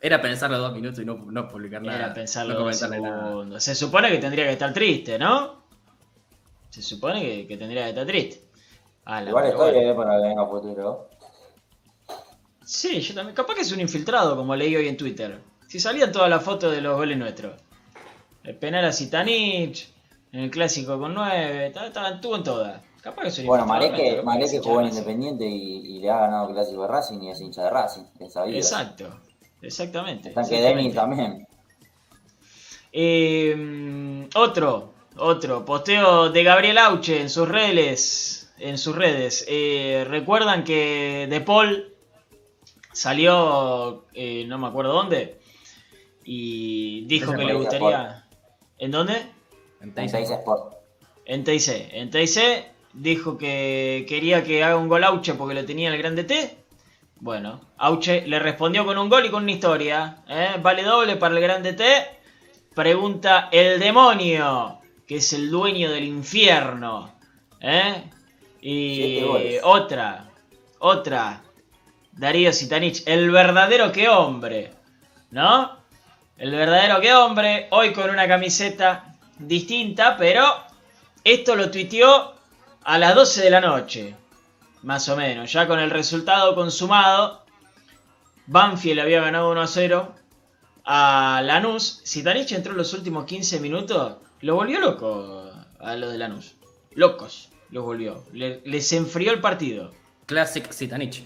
S8: era pensarlo dos minutos y no, no publicar nada.
S7: Era pensarlo
S8: no
S7: dos
S8: comentarle nada.
S7: segundos. Se supone que tendría que estar triste, ¿no? Se supone que, que tendría que estar triste. Ah, la
S5: Igual estoy
S7: bueno.
S5: eh, para que venga futuro.
S7: Sí, yo también. Capaz que es un infiltrado, como leí hoy en Twitter. Si salían todas las fotos de los goles nuestros. El penal a Zitanich, en el clásico con 9, estaban tuvo en todas. Capaz que
S5: Bueno,
S7: capaz que
S5: jugó en. Independiente y, y le ha ganado el clásico de Racing y es hincha de Racing, es sabido.
S7: Exacto, exactamente.
S5: Tanque
S7: exactamente.
S5: Denis también.
S7: Eh, otro, otro, posteo de Gabriel Auche en sus redes. En sus redes. Eh, Recuerdan que De Paul salió, eh, no me acuerdo dónde, y dijo
S5: Ese
S7: que le gustaría. ¿En dónde?
S5: En Teis Sport.
S7: En TIC. En TIC dijo que quería que haga un gol Auche porque lo tenía el grande T. Bueno, Auche le respondió con un gol y con una historia. ¿eh? Vale doble para el grande T. Pregunta el demonio, que es el dueño del infierno. ¿eh? Y otra, otra. Darío Sitanich, el verdadero que hombre. ¿No? El verdadero que hombre, hoy con una camiseta distinta, pero esto lo tuiteó a las 12 de la noche, más o menos, ya con el resultado consumado Banfield había ganado 1 a 0 a Lanús. Sitanich entró en los últimos 15 minutos. Lo volvió loco a lo de Lanús. Locos los volvió. Le- les enfrió el partido.
S8: Classic Sitanich.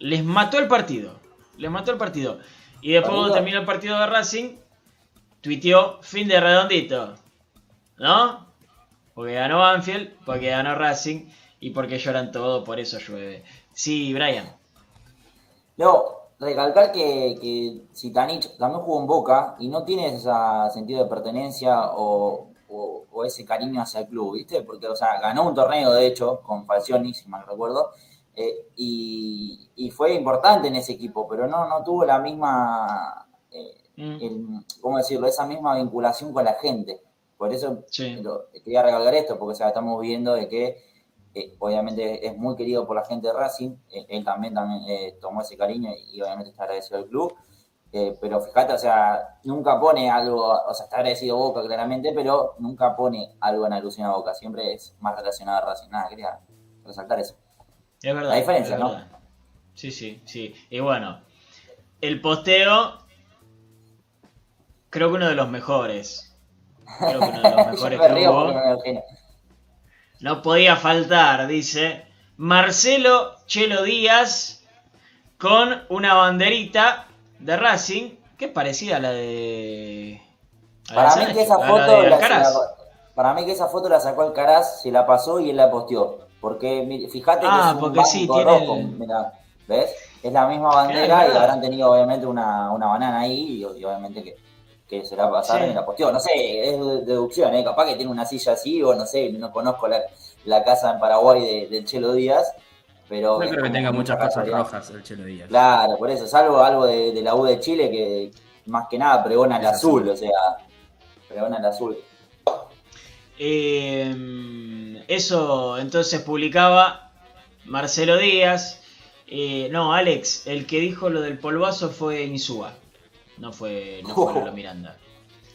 S7: Les mató el partido. Les mató el partido. Y después cuando terminó el partido de Racing, tuiteó fin de redondito. ¿No? Porque ganó Banfield, porque ganó Racing y porque lloran todo, por eso llueve. Sí, Brian.
S5: No, recalcar que, que Zitanich también jugó en Boca y no tiene ese sentido de pertenencia o, o- o ese cariño hacia el club, ¿viste? Porque, o sea, ganó un torneo, de hecho, con Falcioni, si mal recuerdo, eh, y, y fue importante en ese equipo, pero no, no tuvo la misma, eh, el- ¿cómo decirlo? Esa misma vinculación con la gente. Por eso lo- quería recalcar esto, porque o sea, estamos viendo de que eh, obviamente es muy querido por la gente de Racing, eh, él también, también tomó ese cariño y, obviamente está agradecido al club, pero fíjate, o sea, nunca pone algo, o sea, está agradecido a Boca claramente, pero nunca pone algo en alusión a Boca, siempre es más relacionado a Racing, nada, quería resaltar eso.
S7: Es verdad.
S5: La diferencia, ¿no?
S7: verdad. Sí, sí, sí. Y bueno, el posteo. Creo que uno de los mejores. Creo que uno de los mejores
S5: me
S7: que hubo. No podía faltar, dice. Marcelo Chelo Díaz con una banderita de Racing que es parecida a la de. a
S5: Para mí que esa foto la, la- para mí que esa foto la sacó Alcaraz, se la pasó y él la posteó. Porque fíjate
S7: Ah,
S5: que es un
S7: porque sí,
S5: banco
S7: tiene
S5: rojo,
S7: el-
S5: mirá, ¿ves? Es la misma bandera
S7: Claro,
S5: y habrán tenido obviamente una, una banana ahí y, y obviamente que, que se la pasaron
S7: Sí.
S5: y la posteó. No sé, es de- deducción, ¿eh? capaz que tiene una silla así o no sé, no conozco la, la casa en Paraguay de- del Chelo Díaz, pero...
S8: No creo que tenga muchas
S5: casualidad.
S8: rojas el Chelo Díaz.
S5: Claro, por eso, salvo algo de, de la U de Chile que más que nada pregona el azul,
S8: azul.
S5: o sea, pregona el azul.
S7: Eh, eso entonces publicaba Marcelo Díaz. Eh, no, Alex, el que dijo lo del polvazo fue Insúa. No fue, no fue Lolo Miranda.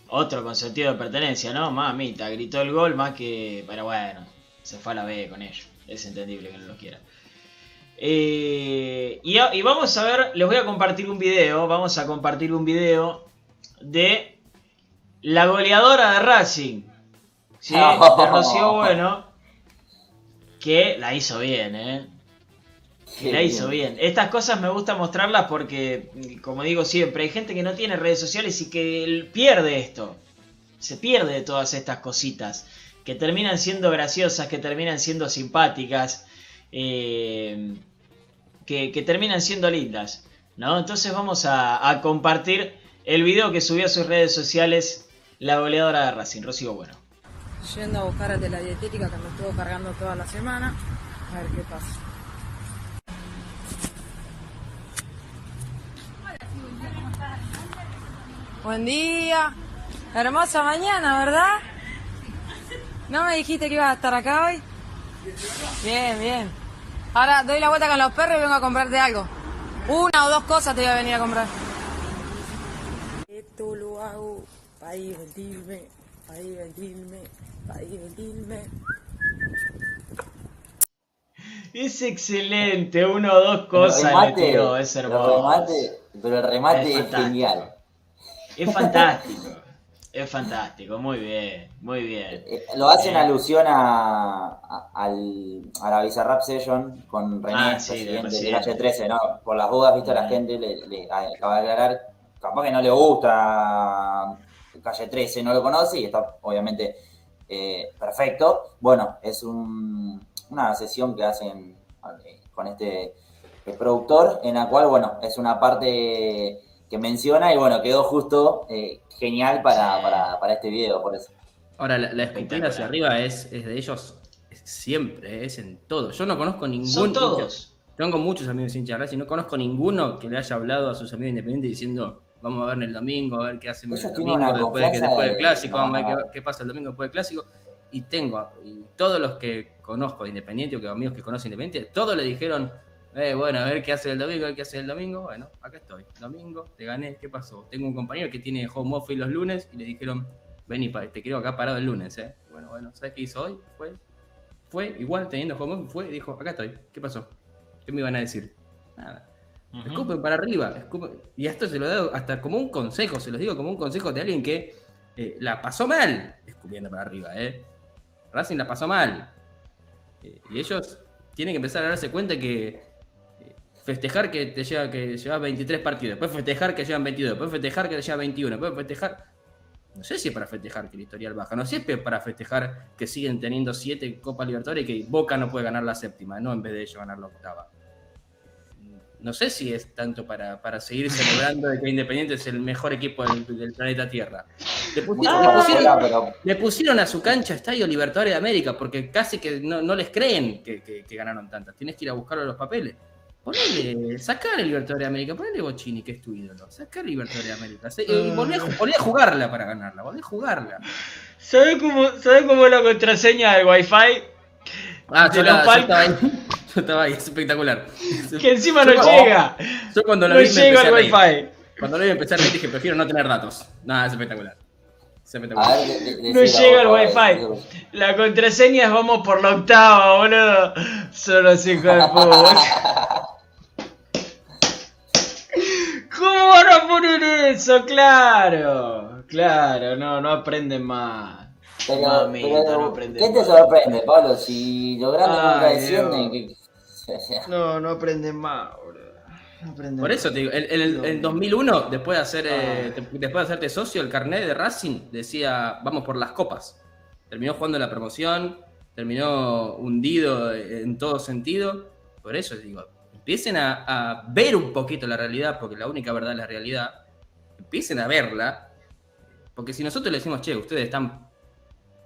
S7: Otro con sentido de pertenencia, ¿no? Mamita, gritó el gol más que. Pero bueno, se fue a la B con ellos. Es entendible que no lo quiera. Eh, y, vamos a ver, les voy a compartir un video. Vamos a compartir un video de la goleadora de Racing. ¿Sí? De Rocío Bueno. Que la hizo bien, ¿eh? Que la hizo
S5: bien.
S7: bien. Estas cosas me gusta mostrarlas porque, como digo siempre, hay gente que no tiene redes sociales y que pierde esto. Se pierde de todas estas cositas. Que terminan siendo graciosas, que terminan siendo simpáticas. eh, que, que terminan siendo lindas. ¿no? Entonces vamos a, a compartir el video que subió a sus redes sociales la goleadora de Racing, Rocío Bueno.
S9: Yendo a buscar el de la dietética que me estuvo cargando toda la semana. A ver qué pasa. Buen día. Hermosa mañana, ¿verdad? ¿No me dijiste que ibas a estar acá hoy? Bien, bien. Ahora doy la vuelta con los perros y vengo a comprarte algo. Una o dos cosas te voy a venir a comprar. Esto lo hago para divertirme, para divertirme,
S7: Es excelente, uno o dos cosas
S5: El remate,
S7: le tiró, es hermoso.
S5: remate, pero el remate
S7: Es
S5: genial.
S7: Es fantástico, es fantástico, muy bien, muy bien.
S5: Lo hace en
S7: Eh,
S5: alusión a, a, al, a la Bizarrap Session con René,
S7: Ah, sí, de
S5: presidente de
S7: Residente.
S5: Calle 13, ¿no? Por las dudas, viste, la gente le, le acaba de aclarar, capaz que no le gusta Calle 13, no lo conoce y está obviamente eh, perfecto. Bueno, es un- una sesión que hacen eh, con este eh, productor, en la cual, bueno, es una parte que menciona y bueno, quedó justo eh, genial para, para, para este video, por eso.
S8: Ahora, la, la escupida hacia arriba es, es de ellos siempre, es en todo. Yo no conozco ningún.
S7: Son todos.
S8: Tengo muchos amigos hinchas Racing, no conozco ninguno que le haya hablado a sus amigos independientes diciendo vamos a ver el domingo, a ver qué hacen el domingo después, que, después
S5: de-
S8: del clásico, vamos a ver qué, qué pasa el domingo después del clásico. Y tengo, y todos los que conozco de Independiente o que amigos que conocen Independiente, todos le dijeron, eh, bueno, a ver qué hace el domingo, a ver qué hace el domingo. Bueno, acá estoy. Domingo, te gané, ¿qué pasó? Tengo un compañero que tiene home office los lunes y le dijeron, vení, te quiero acá parado el lunes, ¿eh? Bueno, bueno, ¿sabes qué hizo hoy? Fue, fue igual teniendo home office, fue y dijo, acá estoy, ¿qué pasó? ¿Qué me iban a decir? Nada. Escupen para arriba. escupen- Y esto se lo doy hasta como un consejo, se los digo como un consejo de alguien que eh, la pasó mal escupiendo para arriba. ¿eh? Racing la pasó mal. Eh, y ellos tienen que empezar a darse cuenta que eh, festejar que te lleva que llevas 23 partidos, después festejar que llevan 22, después festejar que te lleva 21, después festejar. No sé si es para festejar que el historial baja, no sé si es para festejar que siguen teniendo 7 Copas Libertadores y que Boca no puede ganar la séptima, no en vez de ellos ganar la octava. No sé si es tanto para, para seguir celebrando de que Independiente es el mejor equipo del, del planeta Tierra. Le pusieron, le pusieron- le pusieron a su cancha Estadio Libertadores de América porque casi que no, no les creen que, que- que ganaron tantas. Tienes que ir a buscarlo en los papeles. Ponele, sacar el Libertadores de América, ponele Bochini, que es tu ídolo. Sacar el Libertadores de América. Volví a, ju- volví a jugarla para ganarla, volví a jugarla.
S7: ¿Sabes cómo, ¿Sabe cómo es la contraseña del Wi-Fi?
S8: Ah,
S7: De
S8: yo, la- yo
S7: palcos.
S8: estaba ahí. Yo estaba ahí, es espectacular.
S7: Que encima
S8: Yo
S7: no llega.
S8: Yo cuando lo
S7: No
S8: vi me
S7: llega el. Wi-Fi.
S8: Cuando lo vi empecé a reír dije, prefiero no tener datos. Nada, es espectacular. Es espectacular.
S5: De- de-
S7: No llega el Wi-Fi. La contraseña es vamos por la octava, boludo. Solo los hijos de puta. ¿Cómo van a poner eso? Claro. Claro, no, no aprenden más.
S5: Pero,
S7: Mamita,
S5: pero,
S7: no aprenden
S5: ¿qué te sorprende, Pablo? Si los grandes nunca descienden, que...
S7: No, no aprenden más, boludo. No
S8: Por eso te digo, en el, el- en 2001, después de, hacer, eh,
S7: Ah.
S8: después de hacerte socio, el carnet de Racing decía, vamos por las copas. Terminó jugando la promoción, terminó hundido en todo sentido. Por eso digo, empiecen a, a ver un poquito la realidad, porque la única verdad es la realidad. Empiecen a verla, porque si nosotros le decimos, che, ustedes están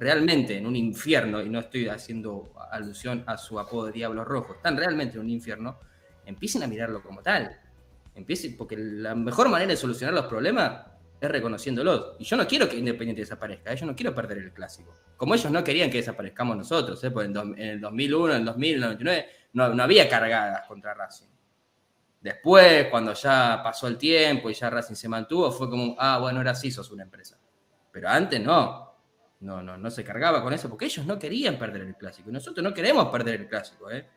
S8: realmente en un infierno, y no estoy haciendo alusión a su apodo de Diablo Rojo, están realmente en un infierno, empiecen a mirarlo como tal. Empiecen, porque la mejor manera de solucionar los problemas es reconociéndolos. Y yo no quiero que Independiente desaparezca, ¿eh? yo no quiero perder el clásico. Como ellos no querían que desaparezcamos nosotros, ¿eh? porque en, el 2001, en el 2000, en el 99, no, no había cargadas contra Racing. Después, cuando ya pasó el tiempo y ya Racing se mantuvo, fue como, ah, bueno, ahora sí sos una empresa. Pero antes no. No, no, no se cargaba con eso porque ellos no querían perder el clásico. Y nosotros no queremos perder el clásico, ¿eh?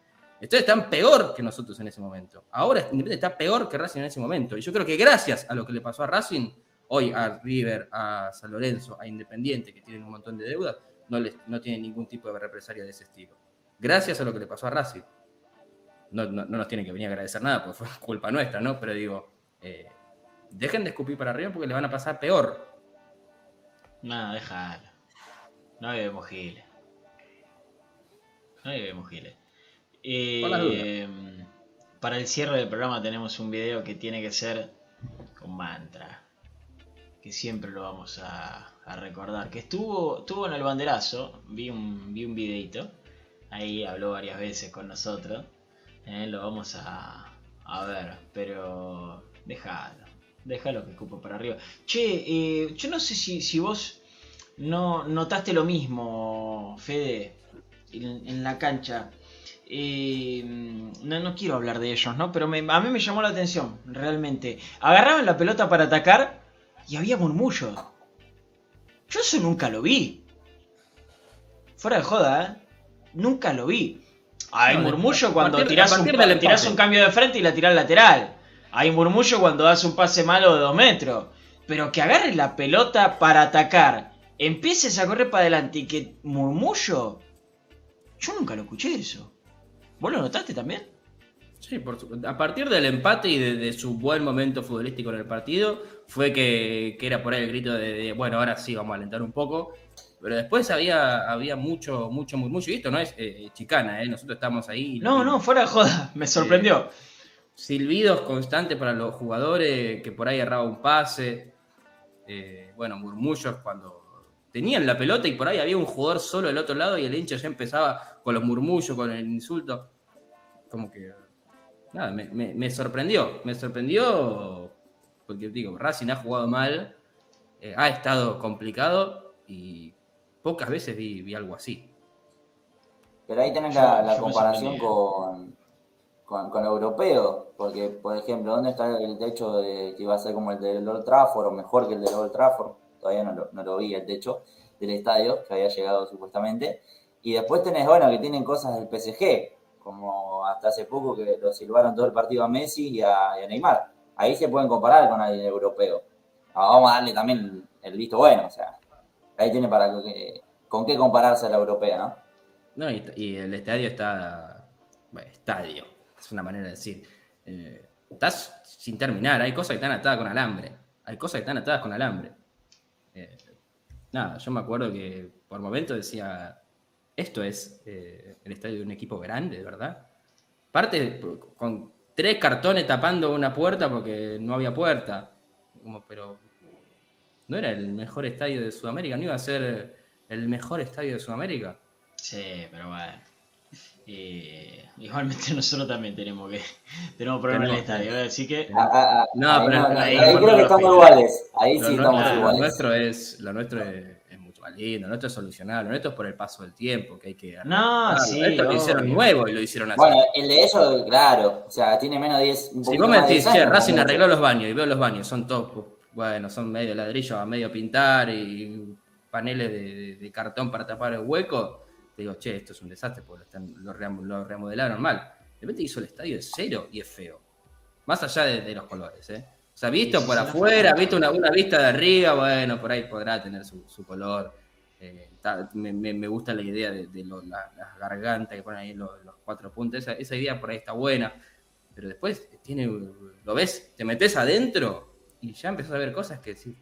S8: Están peor que nosotros en ese momento. Ahora Independiente está peor que Racing en ese momento. Y yo creo que gracias a lo que le pasó a Racing, hoy a River, a San Lorenzo, a Independiente, que tienen un montón de deudas, no, no tienen ningún tipo de represalia de ese estilo. Gracias a lo que le pasó a Racing. No, no- no nos tienen que venir a agradecer nada, porque fue culpa nuestra, ¿no? Pero digo, eh, dejen de escupir para arriba porque les van a pasar peor.
S7: No, déjalo. No bebemos giles. No bebemos giles. Eh, para el cierre del programa tenemos un video que tiene que ser con mantra. Que siempre lo vamos a, a recordar. Que estuvo, estuvo en el banderazo. Vi un, vi un videito. Ahí habló varias veces con nosotros. Eh, lo vamos a, a ver. Pero déjalo. Déjalo que escupa para arriba. Che, eh, yo no sé si, si vos no notaste lo mismo, Fede, en, en la cancha. Eh, no, no quiero hablar de ellos, ¿no? Pero me- a mí me llamó la atención, realmente. Agarraban la pelota para atacar y había murmullos. Yo eso nunca lo vi. Fuera de joda, ¿eh? Nunca lo vi. Hay
S8: No,
S7: murmullo cuando
S8: partir-
S7: tirás, un, tirás un cambio de frente y la tirás lateral. Hay murmullo cuando das un pase malo de dos metros. Pero que agarres la pelota para atacar, empieces a correr para adelante y que murmullo. Yo nunca lo escuché eso. ¿Vos lo notaste también?
S8: Sí, por su- a partir del empate y de, de su buen momento futbolístico en el partido, fue que, que era por ahí el grito de, de, bueno, ahora sí vamos a alentar un poco. Pero después había, había mucho, mucho murmullo. Y esto no es eh, chicana, ¿eh? Nosotros estamos ahí. y
S7: No, no, fuera de joda. Me sorprendió.
S8: silbidos constantes para los jugadores que por ahí erraba un pase. Eh, bueno, murmullos cuando tenían la pelota y por ahí había un jugador solo del otro lado y el hincha ya empezaba con los murmullos, con el insulto. Como que. Nada, me, me- me sorprendió. Me sorprendió porque, digo, Racing ha jugado mal, eh, ha estado complicado y pocas veces vi, vi algo así.
S5: Pero ahí tenés
S8: Yo-
S5: la, la
S8: yo me
S5: comparación con, con, europeo, porque, por ejemplo, ¿dónde está el techo de, que iba a ser como el del Old Trafford o mejor que el del Old Trafford? Todavía no lo, no vi el techo del estadio, que había llegado supuestamente. Y después tenés, bueno, que tienen cosas del PSG, como hasta hace poco que lo silbaron todo el partido a Messi y a, Neymar. Ahí se pueden comparar con alguien europeo. Ahora vamos a darle también el visto bueno, o sea, ahí tiene para que, con qué compararse a la europea, ¿no?
S8: Y el estadio está. Bueno, estadio, es una manera de decir. Eh, estás sin terminar, hay cosas que están atadas con alambre. Hay cosas que están atadas con alambre. Eh, nada, yo me acuerdo que por momentos decía, esto es eh, el estadio de un equipo grande, de verdad. Parte con tres cartones tapando una puerta porque no había puerta. Pero no era el mejor estadio de Sudamérica, no iba a ser el mejor estadio de Sudamérica.
S7: Sí, pero bueno. Eh, igualmente nosotros también tenemos que tenemos problemas en el estadio, así que
S5: Ah, ah, ah,
S8: No,
S5: ahí
S8: pero
S5: no,
S8: ahí-
S5: ahí creo que estamos iguales. Ahí
S8: Lo
S5: sí
S8: nuestro-
S5: estamos
S8: lo
S5: iguales.
S8: nuestro es, lo nuestro es, es mucho más lindo, lo nuestro es solucionar, lo nuestro es por el paso del tiempo, que hay que
S7: No,
S8: arreglar.
S7: sí,
S8: Esto lo hicieron nuevo y lo hicieron así.
S5: Bueno, el de ellos, claro, o sea, tiene menos de 10. un
S8: si vos me decís,
S5: 10
S8: che, Racing arregló los baños y veo los baños, son todos, bueno, son medio ladrillo a medio pintar y paneles de, de- de cartón para tapar el hueco, te digo, che, esto es un desastre porque lo, están- lo ream- lo remodelaron mal. De repente hizo el estadio de cero y es feo. Más allá de, de los colores, ¿eh? O sea, visto
S7: Sí,
S8: por afuera, visto una, una vista de arriba, bueno, por ahí podrá tener su, su color. Eh, ta- me, me- me gusta la idea de, de lo- la- las gargantas que ponen ahí los, los cuatro puntos. Esa, esa idea por ahí está buena. Pero después tiene, lo ves, te metes adentro y ya empezás a ver cosas que decís,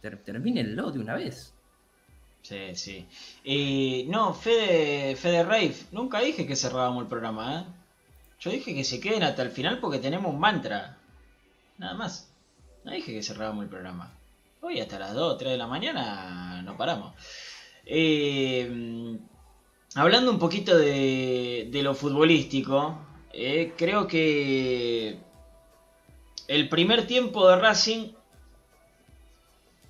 S8: ter, termínenlo de una vez.
S7: Sí, sí. Y no, Fede, Fede Rafe, nunca dije que cerrábamos el programa, ¿eh? Yo dije que se queden hasta el final porque tenemos un mantra. Nada más. No dije que cerrábamos el programa. Hoy hasta las 2, 3 de la mañana no paramos. Eh, hablando un poquito de, de lo futbolístico, eh, creo que el primer tiempo de Racing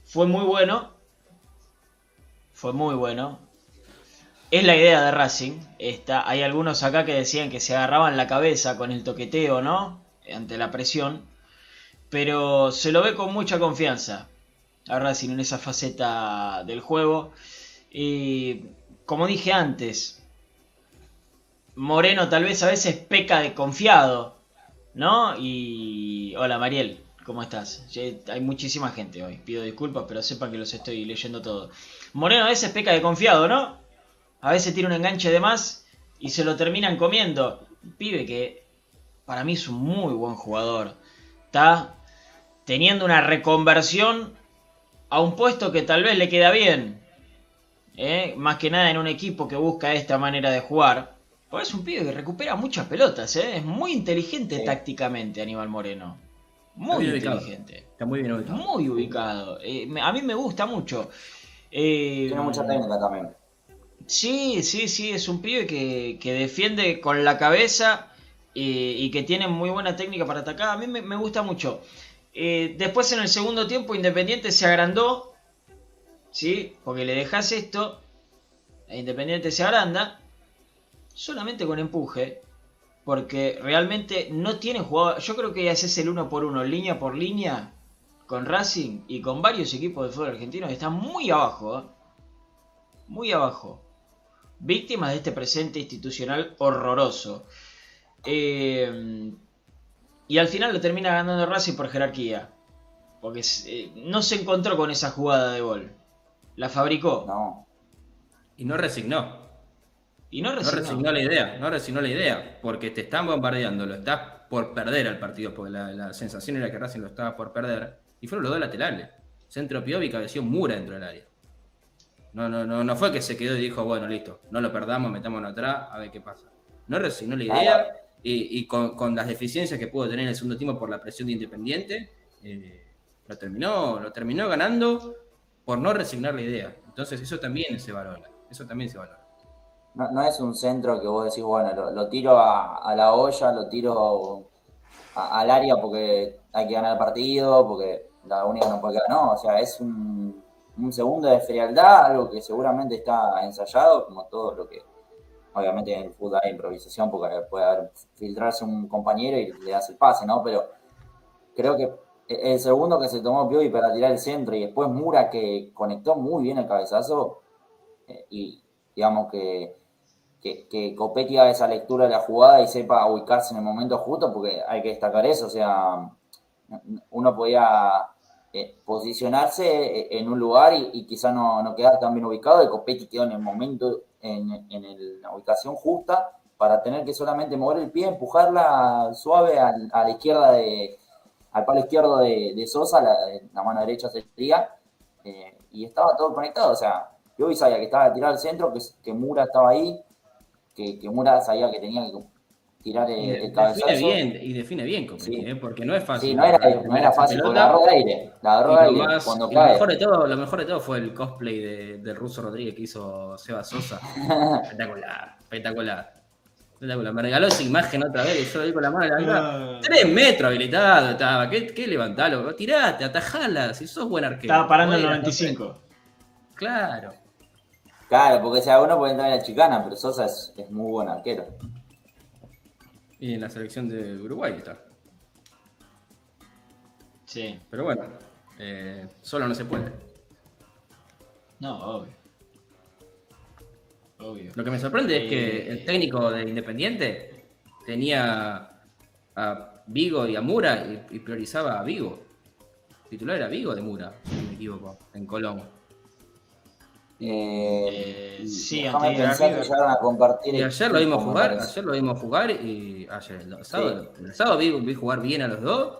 S7: fue muy bueno. Fue muy bueno. Es la idea de Racing. Esta. Hay algunos acá que decían que se agarraban la cabeza con el toqueteo, ¿no? Ante la presión. Pero se lo ve con mucha confianza a Racing en esa faceta del juego. Y como dije antes, Moreno tal vez a veces peca de confiado, ¿no? Y... Hola Mariel, ¿cómo estás? Hay muchísima gente hoy, pido disculpas, pero sepan que los estoy leyendo todo. Moreno a veces peca de confiado, ¿no? A veces tiene un enganche de más y se lo terminan comiendo. Un pibe que para mí es un muy buen jugador. Está teniendo una reconversión a un puesto que tal vez le queda bien. ¿eh? Más que nada en un equipo que busca esta manera de jugar. Es un pibe que recupera muchas pelotas. ¿eh? Es muy inteligente
S5: Sí.
S7: tácticamente Aníbal Moreno.
S8: Está
S7: Muy
S8: ubicado.
S7: inteligente.
S8: Está muy bien ubicado.
S7: Muy ubicado. Eh, me- a mí me gusta mucho. Eh,
S5: Tiene mucha técnica también.
S7: Sí, sí, sí, es un pibe que, que defiende con la cabeza eh, y que tiene muy buena técnica para atacar. A mí me, me gusta mucho. Eh, después en el segundo tiempo Independiente se agrandó, ¿sí? Porque le dejas esto, e Independiente se agranda, solamente con empuje, porque realmente no tiene jugador. Yo creo que haces el uno por uno, línea por línea, con Racing y con varios equipos de fútbol argentino que están muy abajo, ¿eh? muy abajo. Víctimas de este presente institucional horroroso. Eh, y al final lo termina ganando Racing por jerarquía. Porque eh, no se encontró con esa jugada de gol. La fabricó.
S5: No.
S8: Y no resignó.
S7: Y no
S8: No
S7: resignó.
S8: resignó la idea, no resignó la idea, porque te están bombardeando, lo estás por perder al partido, porque la, la sensación era que Racing lo estaba por perder, y fueron los dos laterales. Centro Piovi cabeció Mura dentro del área. No, no, no, no fue que se quedó y dijo, bueno, listo, no lo perdamos, metámonos atrás, a ver qué pasa. No resignó la idea, y, y con, con las deficiencias que pudo tener en el segundo tiempo por la presión de Independiente, eh, lo terminó, lo terminó ganando por no resignar la idea. Entonces eso también se valora, eso también se valora.
S5: No, es un centro que vos decís, bueno, lo, tiro a, la olla, lo tiro al área porque hay que ganar el partido, porque la única no puede quedar. No, o sea, es un, un segundo de frialdad, algo que seguramente está ensayado, como todo lo que. Obviamente en el fútbol hay improvisación porque puede filtrarse un compañero y le das el pase, ¿no? Pero creo que el segundo que se tomó Piovi para tirar el centro y después Mura que conectó muy bien el cabezazo eh, y digamos que que, que Copetti haga esa lectura de la jugada y sepa ubicarse en el momento justo, porque hay que destacar eso, o sea, uno podía eh, posicionarse eh, en un lugar y, y quizá no, no quedar tan bien ubicado, y Copetti quedó en el momento, en, en la ubicación justa, para tener que solamente mover el pie, empujarla suave al- a, la izquierda de, al palo izquierdo de, Sosa, la, la mano derecha sería, eh, y estaba todo conectado, o sea, yo vi sabía que estaba a tirar al centro, que, que Mura estaba ahí, que, que Mura sabía que tenía que tirar el, el
S8: define
S5: cabezazo.
S8: bien, y define bien,
S5: Sí.
S8: ¿eh? porque no es fácil.
S5: Sí, no era, no fácil,
S8: pelota.
S5: la agarró de aire, la agarró aire
S8: más-
S5: cuando
S8: y lo
S5: cae.
S8: mejor de todo, lo mejor de todo fue el cosplay de, del ruso Rodríguez que hizo Seba Sosa. espectacular, espectacular. Espectacular. Me regaló esa imagen otra vez, y yo ahí con la mano la cara. Tres metros habilitado estaba. ¿Qué, qué levantalo? Tirate, atajala, si sos buen arquero.
S7: Estaba parando el
S8: Bueno,
S7: 95.
S8: Claro.
S5: Claro, porque sea, uno puede entrar en la chicana, pero Sosa es, es muy buen arquero.
S8: Y en la selección de Uruguay está.
S7: Sí.
S8: Pero bueno, eh, solo no se puede.
S7: No, obvio. Obvio.
S8: Lo que me sorprende es que
S7: Eh,
S8: el técnico de Independiente tenía a Vigo y a Mura y, y priorizaba a Vigo. El titular era Vigo de Mura, si no me equivoco, en Colón.
S5: Eh,
S7: Eh, sí,
S5: déjame
S7: antes de
S5: pensar que
S7: River.
S5: llegaron a compartir.
S8: Y ayer lo vimos jugar, ayer lo vimos jugar y ayer, el sábado, el sábado vi, vi jugar bien a los dos.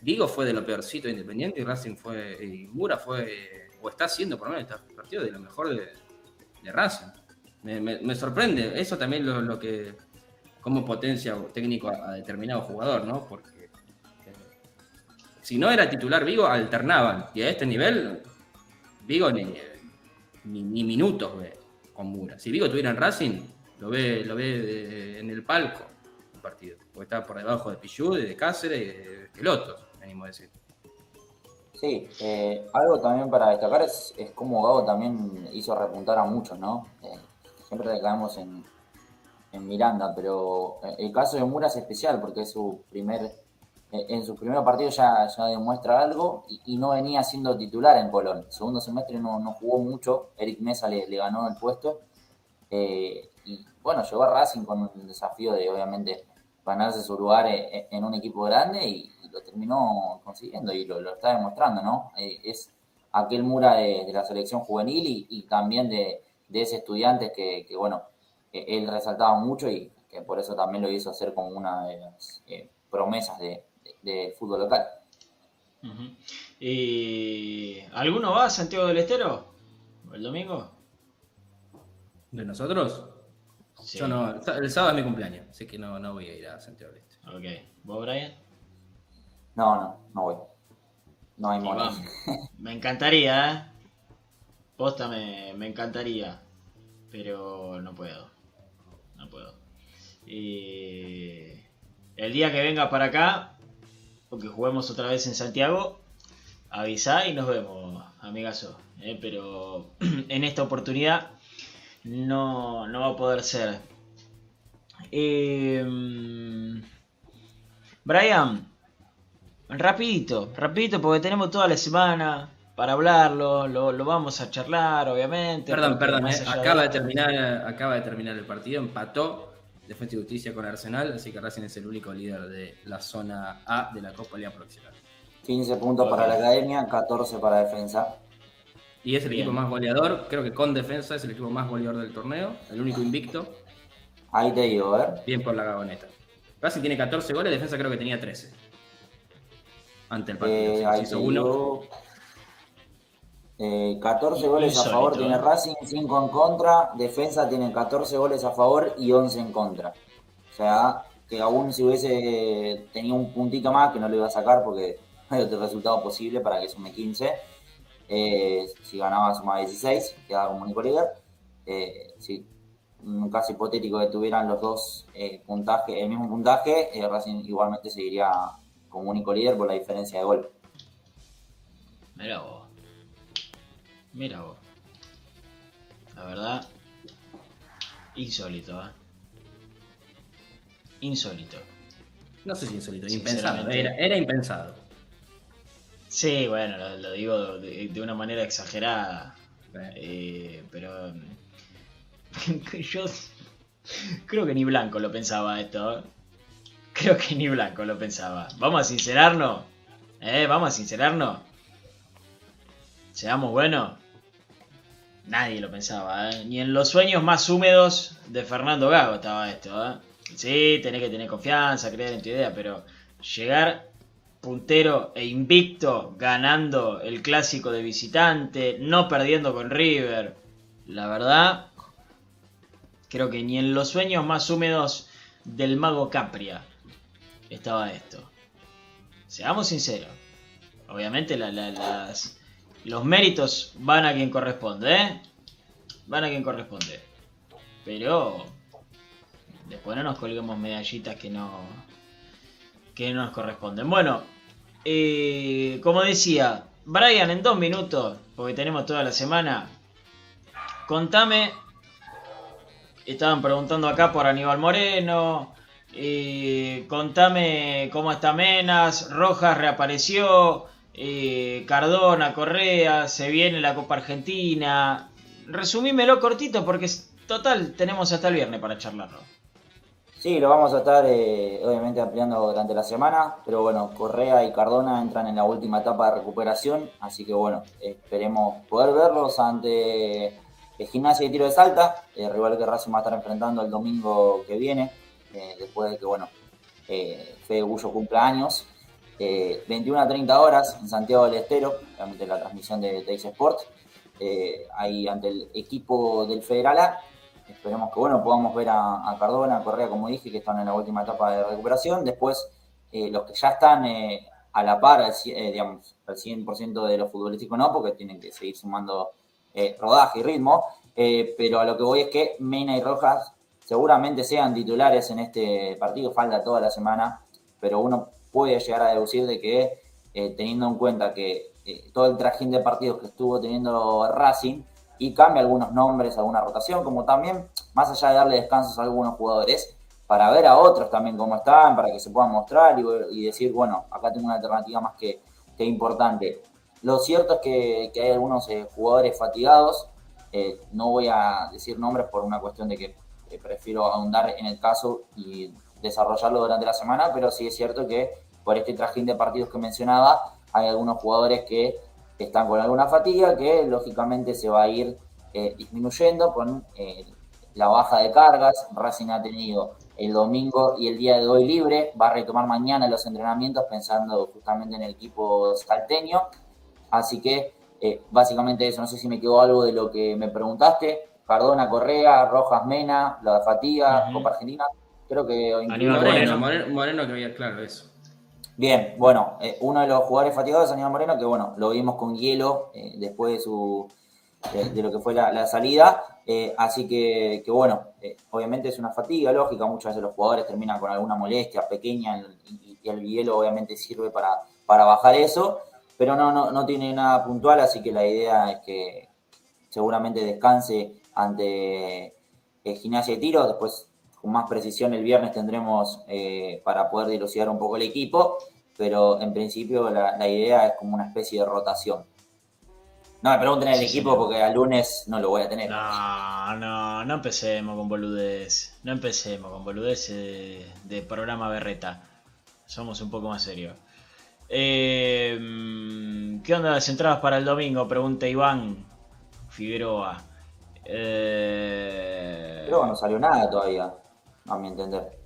S8: Vigo fue de lo peorcito de Independiente y Racing fue, y Mura fue, o está haciendo por lo menos este partido de lo mejor de, de Racing. Me, me- me sorprende, eso también lo, lo que, como potencia técnico a, a determinado jugador, ¿no? Porque eh, si no era titular Vigo, alternaban. Y a este nivel, Vigo ni, ni, ni minutos ve con Mura. Si Vigo tuviera en Racing, lo ve, lo ve de- en el palco el partido. Porque está por debajo de Pichu, de Cáceres y de Pelotos, venimos a decir.
S5: Sí, eh, algo también para destacar es, es cómo Gago también hizo repuntar a muchos, ¿no? Eh, siempre recaemos en, en Miranda, pero eh, el caso de Mura es especial porque es su primer, eh, en su primer partido ya, demuestra algo y, no venía siendo titular en Colón. Segundo semestre no, no jugó mucho, Eric Mesa le, ganó el puesto eh, y bueno, llegó a Racing con el desafío de obviamente ganarse su lugar eh, en un equipo grande y, lo terminó consiguiendo y lo, está demostrando, ¿no? Eh, es aquel Mura de, la selección juvenil y, también de, de ese estudiante que, bueno, eh, él resaltaba mucho y que por eso también lo hizo hacer como una de las eh, promesas de, de- fútbol local.
S7: ¿Y alguno va a Santiago del Estero? ¿El domingo?
S8: ¿De nosotros?
S7: Sí.
S8: Yo no, el sábado es mi cumpleaños, así que no, no voy a ir a Santiago del Este.
S7: Ok. ¿Vos, Brian?
S5: No, no, no voy. No hay mono.
S7: Me encantaría, ¿eh? Posta me, me encantaría. Pero no puedo. No puedo. Y el día que venga para acá, o que juguemos otra vez en Santiago, avisá y nos vemos, amigazo. ¿eh? Pero en esta oportunidad no, no va a poder ser. Eh, Brian, rapidito, rapidito, porque tenemos toda la semana para hablarlo, lo, lo vamos a charlar, obviamente.
S8: Perdón, perdón, eh, acaba, de terminar, acaba de terminar el partido, empató Defensa y Justicia con Arsenal, así que Racing es el único líder de la zona A de la Copa Liga Próxima.
S5: 15 puntos para la academia, 14 para defensa.
S8: Y es el
S7: Bien.
S8: equipo más goleador, creo que con defensa es el equipo más goleador del torneo, el único invicto,
S5: Ahí te digo, a ver.
S8: bien por la gagoneta. Racing tiene 14 goles, defensa creo que tenía 13. Ante el partido,
S5: Eh, ahí
S8: hizo uno.
S5: Eh, 14 goles a favor
S7: ¿eh?
S5: tiene Racing, 5 en contra. Defensa tiene 14 goles a favor y 11 en contra. O sea, que aún si hubiese tenido un puntito más, que no lo iba a sacar porque hay otro resultado posible para que sume 15. Eh, si ganaba sumaba 16, quedaba como único líder. Eh, si un caso hipotético que tuvieran los dos eh, puntaje, el mismo puntaje, eh, Racing igualmente seguiría como único líder por la diferencia de gol.
S7: Mira vos. Mira vos. La verdad, insólito, ¿eh? Insólito.
S8: No sé si insólito, impensado, era, era impensado.
S7: Sí, bueno, lo, lo digo de, de una manera exagerada. Eh, pero Yo creo que ni Blanco lo pensaba esto. ¿eh? Creo que ni Blanco lo pensaba. Vamos a sincerarnos. ¿Eh? Vamos a sincerarnos. Seamos buenos. Nadie lo pensaba, ¿eh? Ni en los sueños más húmedos de Fernando Gago estaba esto, ¿eh? Sí, tenés que tener confianza, creer en tu idea, pero llegar puntero e invicto, ganando el clásico de visitante, no perdiendo con River, la verdad, creo que ni en los sueños más húmedos del mago Capria estaba esto. Seamos sinceros. Obviamente la- la- las, los méritos van a quien corresponde, ¿eh? Van a quien corresponde. Pero después no nos colguemos medallitas que no que no nos corresponden. Bueno, eh, como decía, Brian, en dos minutos, porque tenemos toda la semana, contame. Estaban preguntando acá por Aníbal Moreno. eh, contame cómo está Menas. Rojas reapareció. Eh, Cardona, Correa. Se viene la Copa Argentina. Resumímelo cortito porque total tenemos hasta el viernes para charlarlo.
S5: Sí, lo vamos a estar eh, obviamente ampliando durante la semana, pero bueno, Correa y Cardona entran en la última etapa de recuperación, así que bueno, esperemos poder verlos ante el Gimnasia y Tiro de Salta, el rival que Racing va a estar enfrentando el domingo que viene, eh, después de que bueno, eh, Fede Bullo cumpla años. Eh, 21 a 30 horas en Santiago del Estero, obviamente la transmisión de Teis Sport, eh, ahí ante el equipo del Federal A. Esperemos que bueno, podamos ver a, Cardona, a Correa, como dije, que están en la última etapa de recuperación. Después, eh, los que ya están eh, a la par, digamos, al 100% de los futbolísticos no, porque tienen que seguir sumando rodaje y ritmo. Pero a lo que voy es que Mena y Rojas seguramente sean titulares en este partido. Falta toda la semana, pero uno puede llegar a deducir de que, eh, teniendo en cuenta que eh, todo el trajín de partidos que estuvo teniendo Racing, y cambia algunos nombres, alguna rotación, como también, más allá de darle descansos a algunos jugadores, para ver a otros también cómo están, para que se puedan mostrar y, decir, bueno, acá tengo una alternativa más que, que importante. Lo cierto es que, hay algunos eh, jugadores fatigados, no voy a decir nombres por una cuestión de que prefiero ahondar en el caso y desarrollarlo durante la semana, pero sí es cierto que por este trajín de partidos que mencionaba, hay algunos jugadores que están con alguna fatiga que lógicamente se va a ir eh, disminuyendo con eh, la baja de cargas. Racing ha tenido el domingo y el día de hoy libre, va a retomar mañana los entrenamientos pensando justamente en el equipo salteño. Así que eh, básicamente eso, no sé si me quedó algo de lo que me preguntaste. Cardona, Correa, Rojas, Mena, la fatiga, Copa Argentina. Creo que
S8: Moreno, Moreno, Moreno que había claro eso.
S5: Bien, bueno, eh, uno de los jugadores fatigados es Aníbal Moreno, que bueno, lo vimos con hielo eh, después de su de, lo que fue la, salida. eh, así que, que bueno, obviamente es una fatiga lógica, muchas veces los jugadores terminan con alguna molestia pequeña y, el hielo obviamente sirve para, para bajar eso, pero no, no, no tiene nada puntual, así que la idea es que seguramente descanse ante gimnasia de tiro, después con más precisión el viernes tendremos eh, para poder dilucidar un poco el equipo, pero en principio la, la, idea es como una especie de rotación. No me pregunten el sí, equipo sí. porque al lunes no lo voy a tener.
S7: No, no, no empecemos con boludez. No empecemos con boludez de, de programa berreta. Somos un poco más serios. Eh, ¿Qué onda las entradas para el domingo? Pregunta Iván Figueroa. Eh...
S5: Pero no salió nada todavía, a mi entender.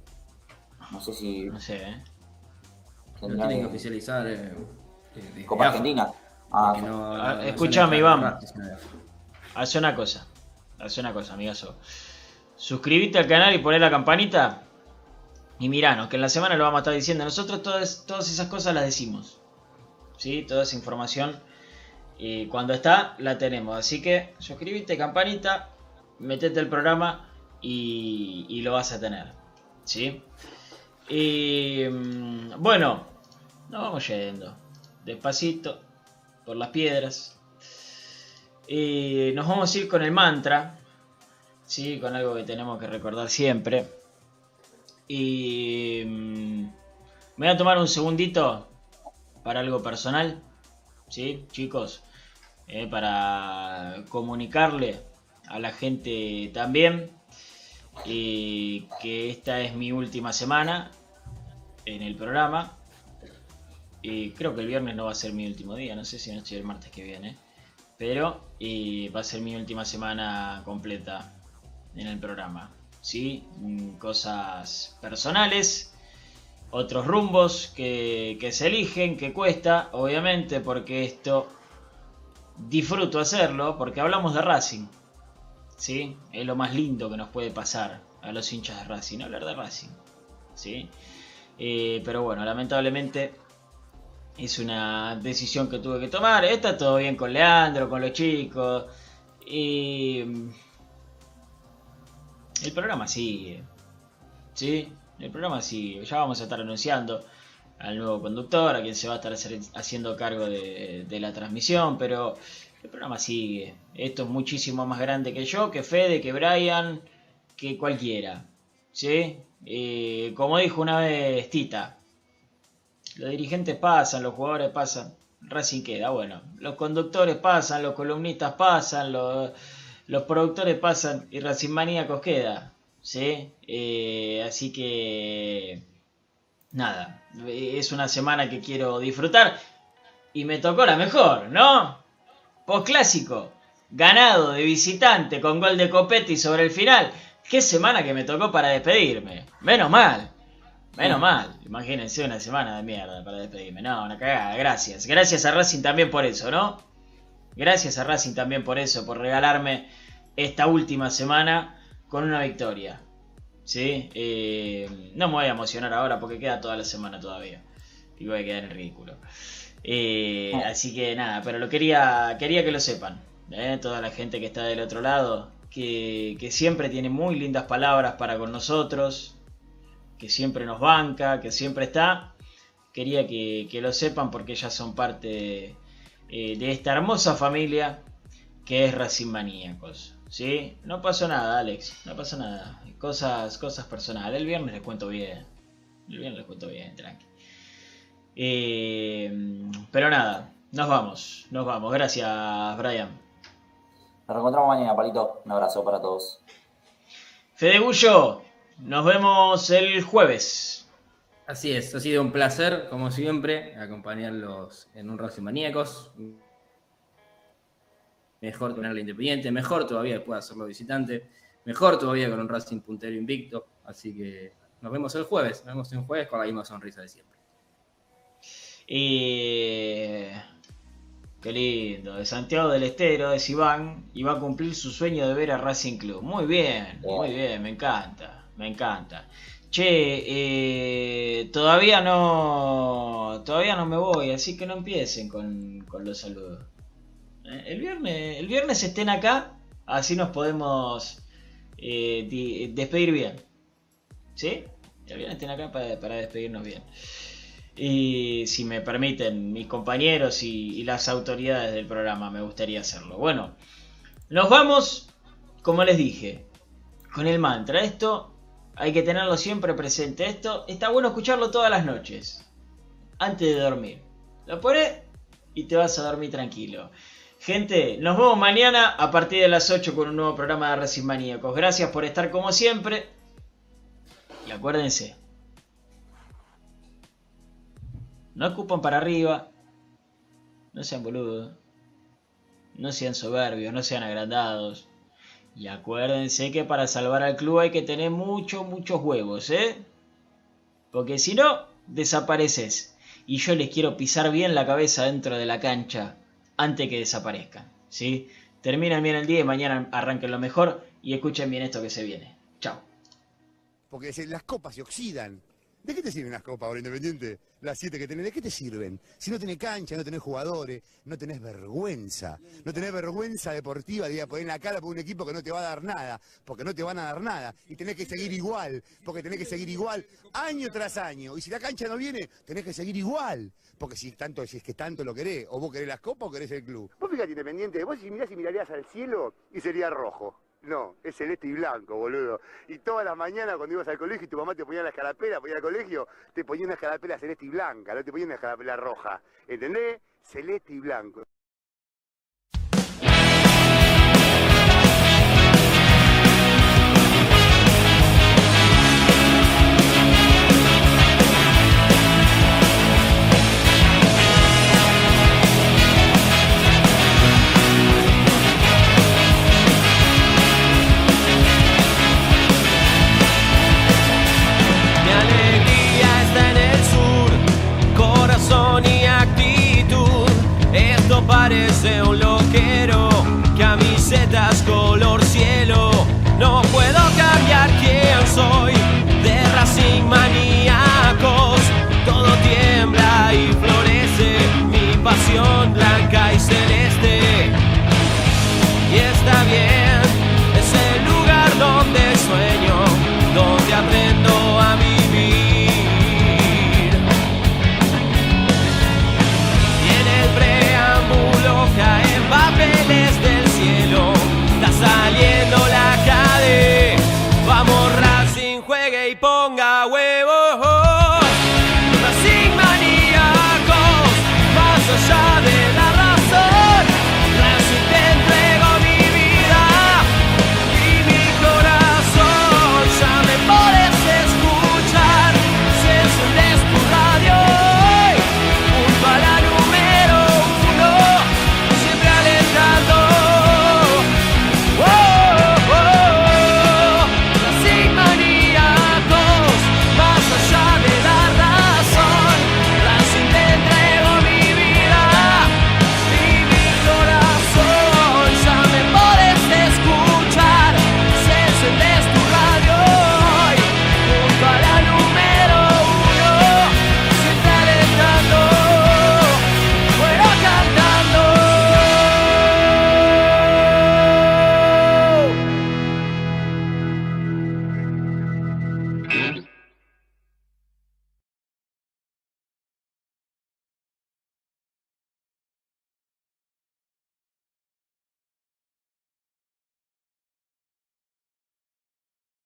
S5: No sé si.
S7: No sé, ¿eh?
S8: No tienen que oficializar. Eh,
S5: de, Copa Argentina. Ah,
S7: no, no, escúchame, Iván. Haz una cosa. Haz una cosa, amigazo. Suscríbete al canal y poné la campanita. Y miranos, que en la semana lo vamos a estar diciendo. Nosotros todas, todas esas cosas las decimos. ¿Sí? Toda esa información. Y cuando está, la tenemos. Así que suscríbete, campanita. Metete el programa y, lo vas a tener. ¿Sí? Y bueno, nos vamos yendo. Despacito, por las piedras. Y nos vamos a ir con el mantra. ¿Sí? Con algo que tenemos que recordar siempre. Y me voy a tomar un segundito para algo personal. ¿Sí? Chicos, eh, para comunicarle a la gente también eh, que esta es mi última semana en el programa. Y creo que el viernes no va a ser mi último día, no sé si no estoy el martes que viene. Pero eh, va a ser mi última semana completa en el programa. ¿sí? Mm, Cosas personales, otros rumbos que se eligen, que cuesta, obviamente, porque esto disfruto hacerlo, porque hablamos de Racing. ¿Sí? Es lo más lindo que nos puede pasar a los hinchas de Racing, hablar de Racing. ¿sí? Eh, pero bueno, lamentablemente es una decisión que tuve que tomar. Está todo bien con Leandro, con los chicos. Y el programa sigue. ¿Sí? El programa sigue. Ya vamos a estar anunciando al nuevo conductor, a quien se va a estar haciendo cargo de la transmisión, pero el programa sigue. Esto es muchísimo más grande que yo, que Fede, que Brian, que cualquiera. ¿Sí? Eh, como dijo una vez Tita, los dirigentes pasan, los jugadores pasan, Racing queda. Bueno, los conductores pasan, los columnistas pasan, los, productores pasan y Racing Maníacos queda. ¿Sí? Eh, así que... Nada, es una semana que quiero disfrutar y me tocó la mejor, ¿no? Postclásico, ganado de visitante con gol de Copetti sobre el final. Qué semana que me tocó para despedirme. Menos mal. Menos mal. Imagínense una semana de mierda para despedirme. No, una cagada. Gracias. Gracias a Racing también por eso, ¿no? Gracias a Racing también por eso, por regalarme esta última semana con una victoria. ¿Sí? Eh, no me voy a emocionar ahora porque queda toda la semana todavía. Y voy a quedar en ridículo. Eh, así que nada, pero lo quería, quería que lo sepan. ¿eh? Toda la gente que está del otro lado, que, que siempre tiene muy lindas palabras para con nosotros, que siempre nos banca, que siempre está. Quería que, que lo sepan porque ya son parte eh, de esta hermosa familia que es Racing Maníacos. ¿Sí? No pasó nada, Alex. No pasó nada. Cosas, cosas personales. El viernes les cuento bien. El viernes les cuento bien, tranqui. Eh, pero nada, nos vamos. Nos vamos. Gracias, Brian.
S5: Nos reencontramos mañana, Palito. Un abrazo para todos.
S7: Fede Gullo, nos vemos el jueves.
S8: Así es, ha sido un placer, como siempre, acompañarlos en un Racing Maníacos. Mejor tenerla independiente, mejor todavía después de hacerlo visitante, mejor todavía con un Racing puntero invicto. Así que nos vemos el jueves, nos vemos el jueves con la misma sonrisa de siempre.
S7: Y... Qué lindo. De Santiago del Estero, es Iván, y va a cumplir su sueño de ver a Racing Club. Muy bien, muy bien, me encanta, me encanta. Che, eh, todavía no, todavía no me voy, así que no empiecen con, con los saludos. Eh, El viernes, el viernes estén acá, así nos podemos eh, di- despedir bien. ¿Sí? El viernes estén acá para, para despedirnos bien. Y si me permiten mis compañeros y, las autoridades del programa, me gustaría hacerlo. Bueno, nos vamos, como les dije, con el mantra. Esto hay que tenerlo siempre presente. Esto está bueno escucharlo todas las noches, antes de dormir. Lo pones y te vas a dormir tranquilo. Gente, nos vemos mañana a partir de las 8 con un nuevo programa de Racing Maníacos. Gracias por estar como siempre. Y acuérdense, no ocupan para arriba, no sean boludos, no sean soberbios, no sean agrandados. Y acuérdense que para salvar al club hay que tener muchos, muchos huevos, ¿eh? Porque si no, desapareces. Y yo les quiero pisar bien la cabeza dentro de la cancha antes que desaparezcan, ¿sí? Terminen bien el día y mañana arranquen lo mejor y escuchen bien esto que se viene. Chao.
S10: Porque las copas se oxidan. ¿De qué te sirven las copas ahora, Independiente? Las siete que tenés, ¿de qué te sirven? Si no tenés cancha, no tenés jugadores, no tenés vergüenza. No tenés vergüenza deportiva de ir a poner la cara por un equipo que no te va a dar nada, porque no te van a dar nada. Y tenés que seguir igual, porque tenés que seguir igual año tras año. Y si la cancha no viene, tenés que seguir igual. Porque si tanto, si es que tanto lo querés, o vos querés las copas o querés el club. Vos fíjate, Independiente, vos si mirás y mirarías al cielo y sería rojo. No, es celeste y blanco, boludo. Y todas las mañanas cuando ibas al colegio y tu mamá te ponía la escarapela ir al colegio, te ponía una escarapela celeste y blanca, no te ponía una escarapela roja. ¿Entendés? Celeste y blanco.